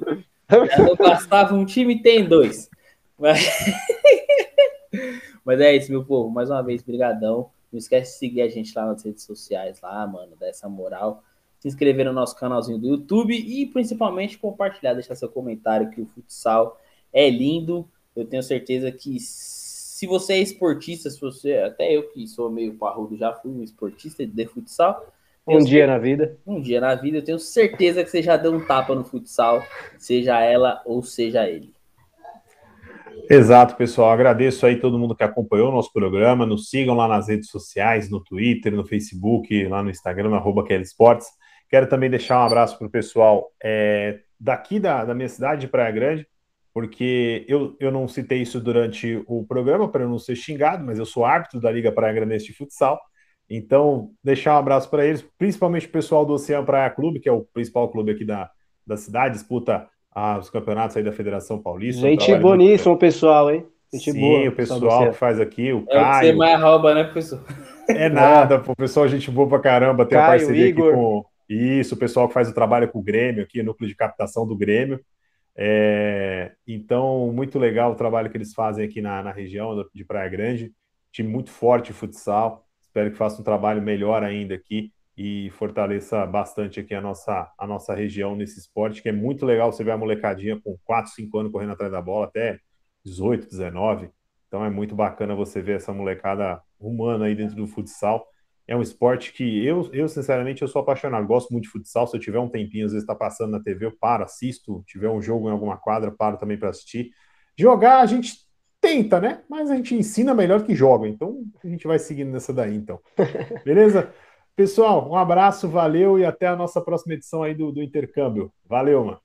Já não bastava um time, tem dois. Mas... [LAUGHS] Mas é isso, meu povo. Mais uma vez, brigadão. Não esquece de seguir a gente lá nas redes sociais, lá, mano, dar essa moral se inscrever no nosso canalzinho do YouTube e principalmente compartilhar, deixar seu comentário que o futsal é lindo. Eu tenho certeza que se você é esportista, se você, até eu que sou meio parrudo, já fui um esportista de futsal. Um dia na vida. Um dia na vida, eu tenho certeza que você já deu um tapa no futsal, seja ela ou seja ele. Exato, pessoal. Agradeço aí todo mundo que acompanhou o nosso programa. Nos sigam lá nas redes sociais, no Twitter, no Facebook, lá no Instagram, arroba Esportes. Quero também deixar um abraço para o pessoal é, daqui da, da minha cidade, de Praia Grande, porque eu, eu não citei isso durante o programa para eu não ser xingado, mas eu sou árbitro da Liga Praia Grande de Futsal. Então, deixar um abraço para eles, principalmente o pessoal do Oceano Praia Clube, que é o principal clube aqui da, da cidade, disputa ah, os campeonatos aí da Federação Paulista. Gente boníssima, muito... pessoal, hein? Gente Sim, boa, o pessoal que faz aqui, o é Caio. Você mais rouba, né, professor? É [LAUGHS] nada, o pessoal, gente boa pra caramba. Tem Caio, a parceria Igor. aqui com isso, o pessoal que faz o trabalho com o Grêmio, aqui, núcleo de captação do Grêmio. É, então, muito legal o trabalho que eles fazem aqui na, na região de Praia Grande. Time muito forte de futsal. Espero que faça um trabalho melhor ainda aqui e fortaleça bastante aqui a nossa, a nossa região nesse esporte, que é muito legal você ver a molecadinha com 4, 5 anos correndo atrás da bola, até 18, 19. Então é muito bacana você ver essa molecada humana aí dentro do futsal é um esporte que eu, eu sinceramente, eu sou apaixonado. Gosto muito de futsal. Se eu tiver um tempinho, às vezes está passando na TV, eu paro, assisto. Se tiver um jogo em alguma quadra, paro também para assistir. Jogar, a gente tenta, né? Mas a gente ensina melhor que joga. Então, a gente vai seguindo nessa daí, então. [LAUGHS] Beleza? Pessoal, um abraço, valeu e até a nossa próxima edição aí do, do intercâmbio. Valeu, mano.